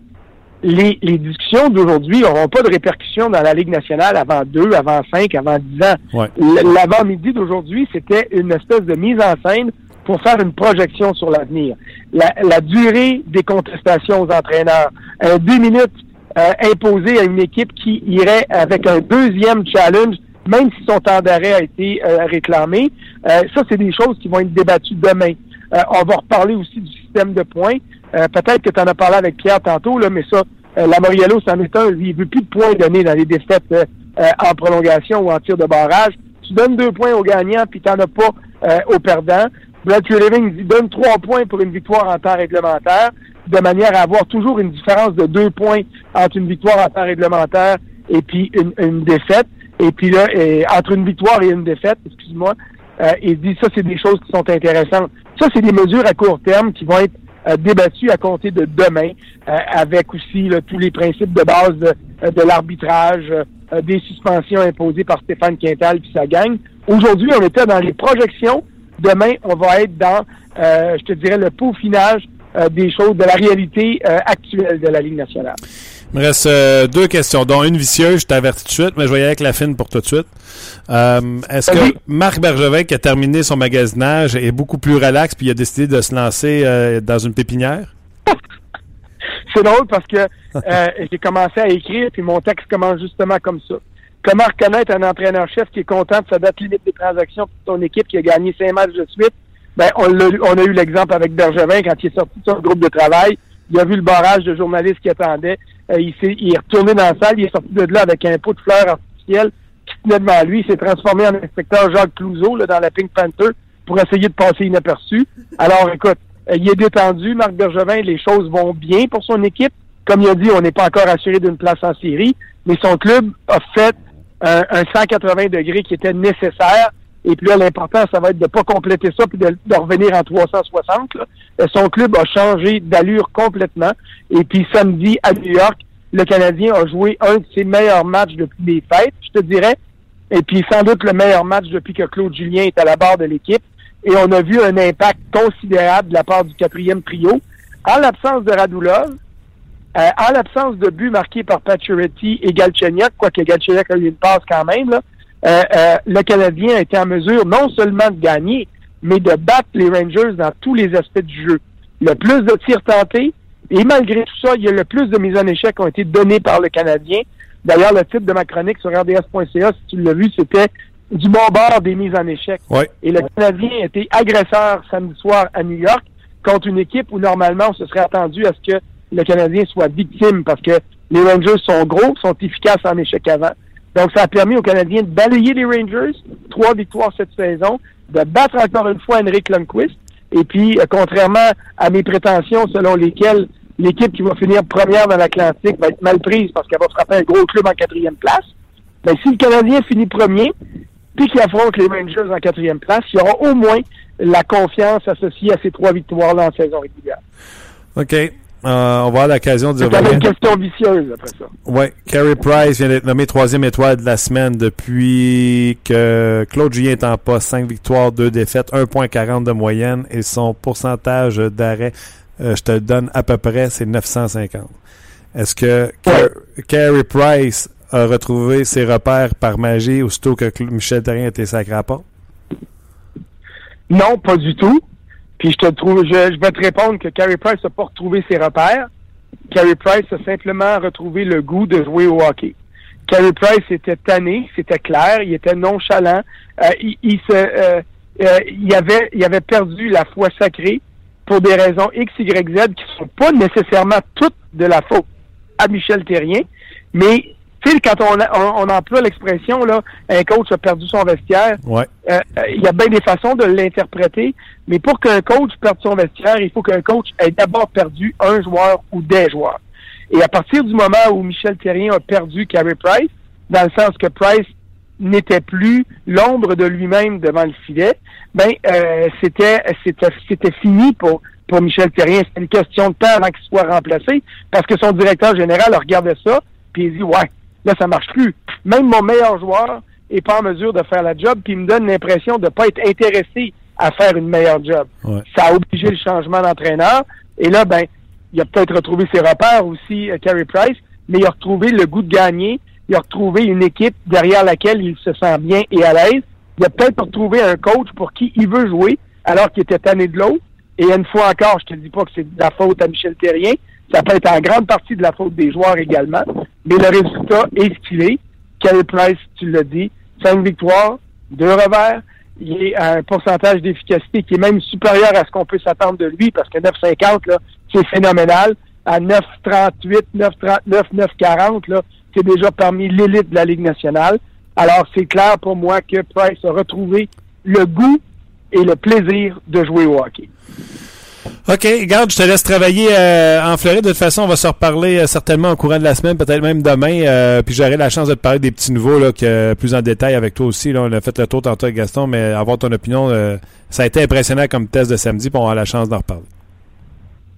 les, les discussions d'aujourd'hui n'auront pas de répercussions dans la Ligue nationale avant deux, avant cinq, avant dix ans. Ouais. L'avant-midi d'aujourd'hui, c'était une espèce de mise en scène pour faire une projection sur l'avenir. La, la durée des contestations aux entraîneurs, euh, deux minutes euh, imposées à une équipe qui irait avec un deuxième challenge, même si son temps d'arrêt a été euh, réclamé. Euh, ça, c'est des choses qui vont être débattues demain. Euh, on va reparler aussi du système de points. Euh, Peut-être que tu en as parlé avec Pierre tantôt, là, mais ça, euh, Lamoriello, c'en est un. Lui, il veut plus de points donnés dans les défaites euh, euh, en prolongation ou en tir de barrage. Tu donnes deux points aux gagnants, puis tu n'en as pas euh, aux perdants. Brad Living dit donne trois points pour une victoire en temps réglementaire, de manière à avoir toujours une différence de deux points entre une victoire en temps réglementaire et puis une, une défaite. Et puis là, euh, entre une victoire et une défaite, excuse-moi, il dit ça, c'est des choses qui sont intéressantes. Ça, c'est des mesures à court terme qui vont être débattues à compter de demain, euh, avec aussi là, tous les principes de base de, euh, de l'arbitrage, euh, des suspensions imposées par Stéphane Quintal puis sa gang. Aujourd'hui, on était dans les projections. Demain, on va être dans, je te dirais, le peaufinage des choses, de la réalité actuelle de la Ligue nationale. Il me reste euh, deux questions, dont une vicieuse, je t'avertis tout de suite, mais je vais y aller avec la fine pour tout de suite. Euh, Est-ce que Marc Bergevin, qui a terminé son magasinage, est beaucoup plus relax puis il a décidé de se lancer euh, dans une pépinière? C'est drôle parce que euh, j'ai commencé à écrire, puis mon texte commence justement comme ça. Comment reconnaître un entraîneur-chef qui est content de sa date limite des transactions pour son équipe qui a gagné cinq matchs de suite? Ben, on, eu- on a eu l'exemple avec Bergevin quand il est sorti de son groupe de travail. Il a vu le barrage de journalistes qui attendaient. Euh, il, s'est, il est retourné dans la salle. Il est sorti de là avec un pot de fleurs artificielles qui tenait devant lui. Il s'est transformé en inspecteur Jacques Clouseau là, dans la Pink Panther pour essayer de passer inaperçu. Alors, écoute, euh, il est détendu. Marc Bergevin, les choses vont bien pour son équipe. Comme il a dit, on n'est pas encore assuré d'une place en série, mais son club a fait un, un 180 degrés qui était nécessaire. Et puis là, l'important, ça va être de pas compléter ça puis de, revenir en 360. là. Euh, Son club a changé d'allure complètement. Et puis samedi, à New York, le Canadien a joué un de ses meilleurs matchs depuis les fêtes, je te dirais. Et puis sans doute le meilleur match depuis que Claude Julien est à la barre de l'équipe. Et on a vu un impact considérable de la part du quatrième trio. En l'absence de Radulov, euh, en l'absence de but marqué par Pacioretty et Galchenyuk, quoique Galchenyuk a eu une passe quand même, là, euh, euh, le Canadien a été en mesure non seulement de gagner, mais de battre les Rangers dans tous les aspects du jeu. Le plus de tirs tentés, et malgré tout ça, il y a le plus de mises en échec qui ont été données par le Canadien. D'ailleurs, le titre de ma chronique sur RDS.ca, si tu l'as vu, c'était du bon bord des mises en échec. Ouais. Et le Canadien était agresseur samedi soir à New York contre une équipe où normalement on se serait attendu à ce que le Canadien soit victime parce que les Rangers sont gros, sont efficaces en échec avant. Donc ça a permis aux Canadiens de balayer les Rangers, trois victoires cette saison, de battre encore une fois Henrik Lundqvist. Et puis, euh, contrairement à mes prétentions selon lesquelles l'équipe qui va finir première dans l'Atlantique va être mal prise parce qu'elle va frapper un gros club en quatrième place, si le Canadien finit premier, puis qu'il affronte les Rangers en quatrième place, il y aura au moins la confiance associée à ces trois victoires-là en saison régulière. OK. Euh, on va avoir l'occasion d'y C'est une question vicieuse après ça. Ouais, Carey Price vient d'être nommé troisième étoile de la semaine depuis que Claude Julien est en poste. 5 victoires, 2 défaites, 1.40 de moyenne et son pourcentage d'arrêt, euh, je te le donne à peu près, c'est 950. Est-ce que Car- Carey Price a retrouvé ses repères par magie aussitôt que Michel Therrien était sacré à porte? Non, pas du tout. Puis je te trouve, je, je vais te répondre que Carey Price n'a pas retrouvé ses repères. Carey Price a simplement retrouvé le goût de jouer au hockey. Carey Price était tanné, c'était clair, il était nonchalant, euh, il, il se, euh, euh, il avait, il avait perdu la foi sacrée pour des raisons X, Y, Z qui sont pas nécessairement toutes de la faute à Michel Terrien, mais tu sais, quand on, on, on emploie l'expression là, un coach a perdu son vestiaire, Ouais. euh, euh, il y a bien des façons de l'interpréter, mais pour qu'un coach perde son vestiaire, il faut qu'un coach ait d'abord perdu un joueur ou des joueurs. Et à partir du moment où Michel Terrien a perdu Carey Price, dans le sens que Price n'était plus l'ombre de lui-même devant le filet, ben euh, c'était c'était c'était fini pour pour Michel Terrien. C'était une question de temps avant qu'il soit remplacé, parce que son directeur général regardait ça, puis il dit ouais, là ça marche plus. Même mon meilleur joueur est pas en mesure de faire la job, puis il me donne l'impression de ne pas être intéressé à faire une meilleure job. Ouais. Ça a obligé le changement d'entraîneur. Et là, ben, il a peut-être retrouvé ses repères aussi, euh, Carey Price, mais il a retrouvé le goût de gagner. Il a retrouvé une équipe derrière laquelle il se sent bien et à l'aise. Il a peut-être retrouvé un coach pour qui il veut jouer, alors qu'il était tanné de l'autre. Et une fois encore, je te dis pas que c'est de la faute à Michel Terrien. Ça peut être en grande partie de la faute des joueurs également. Mais le résultat est ce qu'il est. Carey Price, tu l'as dit, cinq victoires, deux revers. Il est à un pourcentage d'efficacité qui est même supérieur à ce qu'on peut s'attendre de lui parce que 9,50, là, c'est phénoménal. À 9,38, 9,39, 9,40, là, c'est déjà parmi l'élite de la Ligue nationale. Alors, c'est clair pour moi que Price a retrouvé le goût et le plaisir de jouer au hockey. OK, garde, je te laisse travailler euh, en Floride. De toute façon, on va se reparler euh, certainement au courant de la semaine, peut-être même demain. euh, puis j'aurai la chance de te parler des petits nouveaux là, que, plus en détail avec toi aussi. Là, on a fait le tour tantôt avec Gaston, mais avoir ton opinion, ça a été impressionnant comme test de samedi, puis on aura la chance d'en reparler.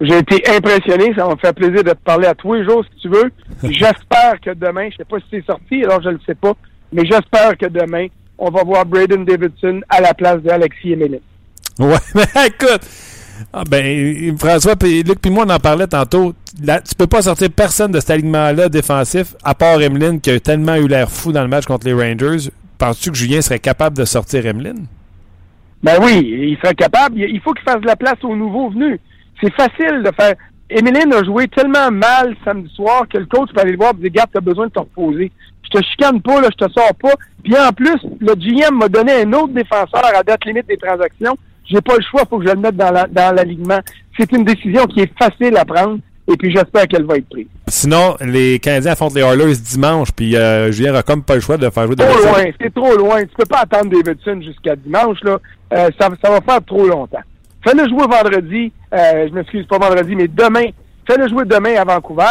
J'ai été impressionné. Ça va me faire plaisir de te parler à tous les jours si tu veux. J'espère que demain, je sais pas si c'est sorti, alors je le sais pas, mais j'espère que demain, on va voir Braden Davidson à la place d'Alexis Emeline. Ouais, mais écoute, ah ben, François, Luc, puis moi, on en parlait tantôt. Là, tu peux pas sortir personne de cet alignement-là défensif, à part Emeline, qui a tellement eu l'air fou dans le match contre les Rangers. Penses-tu que Julien serait capable de sortir Emeline? Ben oui, il serait capable. Il il faut qu'il fasse de la place aux nouveaux venus. C'est facile de faire. Emeline a joué tellement mal samedi soir que le coach peut aller le voir et dire Garde, t'as besoin de te reposer. Je te chicane pas, là, je te sors pas. Puis en plus, le GM m'a donné un autre défenseur à date limite des transactions. J'ai pas le choix, faut que je le mette dans la- dans l'alignement. C'est une décision qui est facile à prendre et puis j'espère qu'elle va être prise. Sinon, les Canadiens affrontent les Oilers dimanche, puis euh, Julien comme pas le choix de faire jouer Trop Davidson. loin, c'est trop loin. Tu peux pas attendre Davidson jusqu'à dimanche, là. Euh, ça, ça va faire trop longtemps. Fais-le jouer vendredi, euh, je m'excuse pas vendredi, mais demain. Fais-le jouer demain à Vancouver.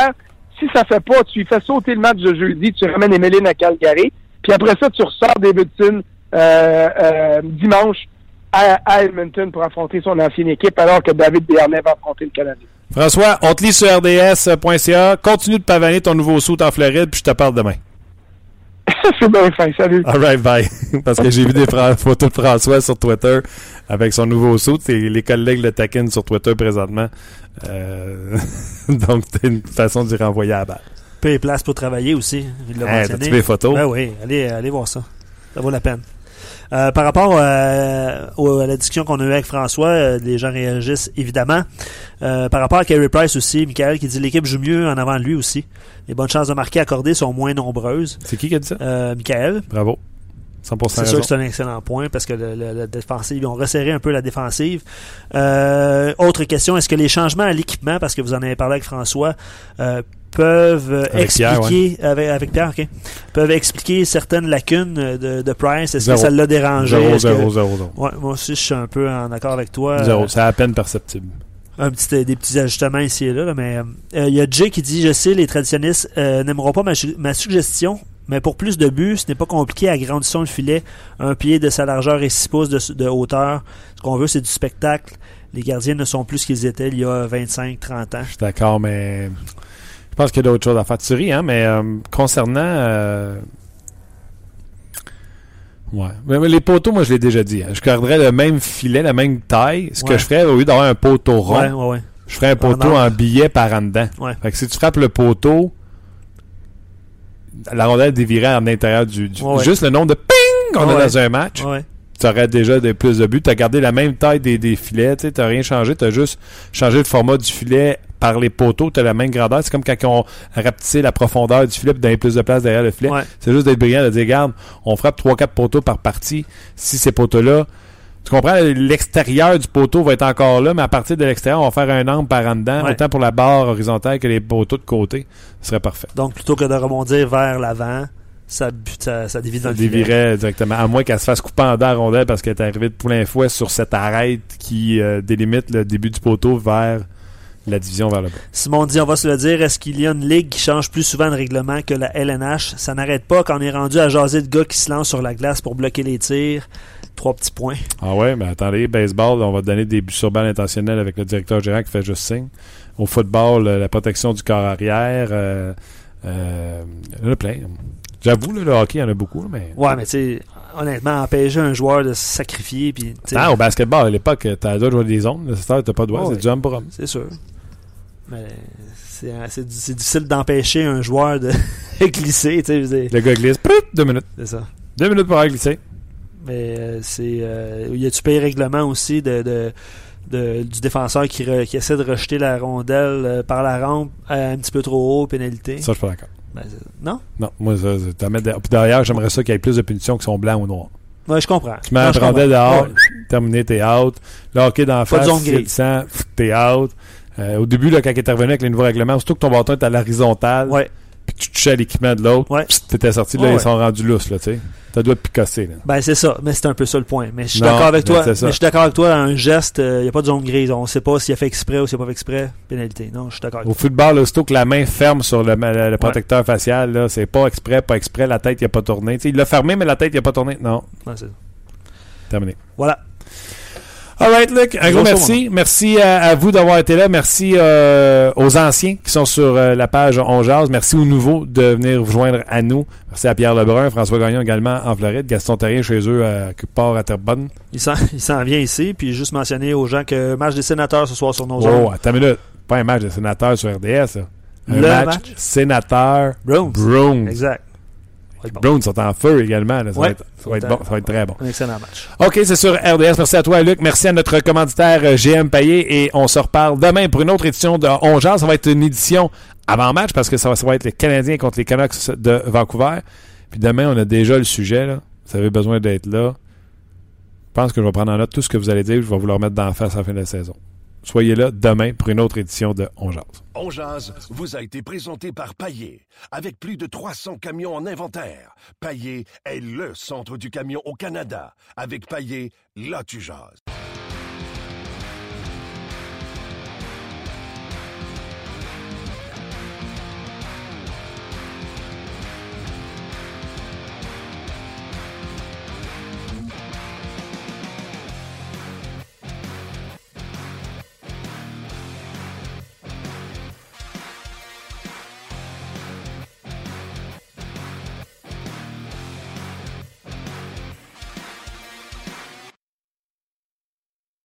Si ça fait pas, tu lui fais sauter le match de jeudi, tu ramènes Emeline à Calgary, puis après ça, tu ressors Davidson euh, euh, dimanche à, à Edmonton pour affronter son ancienne équipe, alors que David Béarnais va affronter le Canadien. François, on te lit sur rds.ca. Continue de pavaner ton nouveau saut en Floride, puis je te parle demain. c'est bien fin, salut. All right, bye. Parce que j'ai vu des photos de François sur Twitter avec son nouveau saut. Les collègues le taquinent sur Twitter présentement. Euh, Donc, c'est une façon d'y renvoyer à la balle. Peu de place pour travailler aussi. Hey, vu les photos? Ben oui, allez, allez voir ça. Ça vaut la peine. Euh, par rapport euh, au- à la discussion qu'on a eue avec François, euh, les gens réagissent évidemment. Euh, par rapport à Carey Price aussi, Michael qui dit l'équipe joue mieux en avant de lui aussi. Les bonnes chances de marquer accordées sont moins nombreuses. C'est qui qui a dit ça? Euh, Michael, Bravo. 100% c'est sûr que c'est un excellent point parce que le, le- la défensive, ils ont resserré un peu la défensive. Euh, autre question, est-ce que les changements à l'équipement, parce que vous en avez parlé avec François, euh, peuvent euh, Pierre, expliquer avec, avec Pierre, ok, peuvent expliquer certaines lacunes euh, de, de Price. Est-ce que Zéro. ça l'a dérangé? Zéro, Est-ce que- zéro, zéro, zéro. Ouais, moi aussi, je suis un peu en accord avec toi. Zéro. C'est à peine perceptible. un petit, des petits ajustements ici et là, là, mais euh, il y a Jay qui dit, je sais, les traditionnistes euh, n'aimeront pas ma, su- ma suggestion, mais pour plus de buts, ce n'est pas compliqué. Agrandissons le filet, un pied de sa largeur et 6 pouces de, de hauteur. Ce qu'on veut, c'est du spectacle. Les gardiens ne sont plus ce qu'ils étaient il y a 25, 30 ans. Je suis d'accord, mais je pense qu'il y a d'autres choses à faire. Tu ris, hein, mais euh, concernant. euh, Ouais. Mais, mais les poteaux, moi, je l'ai déjà dit. hein. Je garderais le même filet, la même taille. Ce que je ferais, au lieu d'avoir un poteau rond, Ouais, ouais, ouais. je ferais un poteau En en billet par en dedans. Ouais. Fait que si tu frappes le poteau, la rondelle dévirait en l'intérieur du. Juste le nombre de ping qu'on a dans un match, Ouais, ouais. tu aurais déjà des plus de buts. Tu as gardé la même taille des, des filets, tu n'as rien changé, tu as juste changé le format du filet par les poteaux, tu as la même grandeur. C'est comme quand on rapetissait la profondeur du filet pour donner plus de place derrière le filet. Ouais. C'est juste d'être brillant, de dire, regarde, on frappe 3-4 poteaux par partie. Si ces poteaux-là, tu comprends, l'extérieur du poteau va être encore là, mais à partir de l'extérieur, on va faire un angle par en dedans, Ouais. autant pour la barre horizontale que les poteaux de côté. Ce serait parfait. Donc, plutôt que de rebondir vers l'avant, ça, ça, ça dévie dans Ça le dévirait directement. À moins qu'elle se fasse couper en deux rondelle parce qu'elle est arrivée de plein fouet sur cette arête qui euh, délimite le début du poteau vers la division vers le bas. Simon dit, on va se le dire, est-ce qu'il y a une ligue qui change plus souvent de règlement que la LNH? Ça n'arrête pas quand on est rendu à jaser de gars qui se lancent sur la glace pour bloquer les tirs. Trois petits points. Ah ouais, mais attendez, baseball, on va donner des buts sur balle intentionnels avec le directeur gérant qui fait juste signe. Au football, euh, la protection du corps arrière, euh, euh, il y en a plein. J'avoue, le hockey, il y en a beaucoup, mais... Ouais, mais tu sais, honnêtement, empêcher un joueur de se sacrifier, puis Ah, au basketball, à l'époque, t'as le droit de jouer des zones. T'as pas le droit, c'est ouais. du homme pour homme. c'est sûr. Mais c'est c'est- difficile d'empêcher un joueur de glisser, Le gars glisse, deux minutes. c'est ça. Deux minutes pour avoir glissé. Mais euh, c'est. Euh, y a-tu payé règlement aussi de, de, de- du défenseur qui, re- qui essaie de rejeter la rondelle euh, par la rampe euh, un petit peu trop haut, pénalité? Ça, je suis pas d'accord. Ben, non? Non, moi, ça, derrière, j'aimerais ça qu'il y ait plus de punitions qui sont blancs ou noirs. Ouais, je comprends. Tu mets je rondelle dehors, Ouais. terminé, t'es out. Hockey d'en Pas de face, t'es out. Euh, au début, là, quand il est revenu avec les nouveaux règlements, surtout que ton bâton est à l'horizontale, Ouais. puis que tu touchais à l'équipement de l'autre, Ouais. t'étais sorti, là, Ouais, ils sont rendus lousses, là, tu sais. T'as doigt de picosser, là. Ben, c'est ça. Mais c'est un peu ça le point. Mais je suis d'accord avec ben, toi. Mais je suis d'accord avec toi. Un geste, il n'y a pas de zone grise. On ne sait pas s'il a fait exprès ou s'il n'a pas fait exprès. Pénalité. Non, je suis d'accord avec Au football, là, aussitôt que la main ferme sur le, le- le protecteur facial, là, c'est pas exprès, pas exprès, la tête, il a pas tourné. Il l'a fermé, mais la tête, il a pas tourné. Non. Ouais, c'est- terminé. voilà. All right, Luc, un gros merci. Merci à, à vous d'avoir été là. Merci euh, aux anciens qui sont sur euh, la page On Jase. Merci aux nouveaux de venir vous joindre à nous. Merci à Pierre Lebrun, François Gagnon également en Floride, Gaston Terrien chez eux à quelque part à Terrebonne. Il s'en vient ici. Puis juste mentionner aux gens que match des sénateurs ce soir sur nos Oh, attends une minute. Pas un match de sénateur sur RDS. là. Un Le match, match? sénateur Browns. Browns. Exact. Les. Browns sont en feu également. là. Ça, Ouais. va être, ça va être bon. Ça va être très bon. Un excellent match. OK, c'est sur RDS. Merci à toi, Luc. Merci à notre commanditaire euh, GM Payé. Et on se reparle demain pour une autre édition de On Jase. Ça va être une édition avant-match parce que ça va, ça va être les Canadiens contre les Canucks de Vancouver. Puis demain, on a déjà le sujet. Là. Vous avez besoin d'être là. Je pense que je vais prendre en note tout ce que vous allez dire. Je vais vous le remettre dans la face à la fin de la saison. Soyez là demain pour une autre édition de On Jase. On jase vous a été présenté par Paillé. Avec plus de 300 camions en inventaire, Paillé est le centre du camion au Canada. Avec Paillé, là tu jases.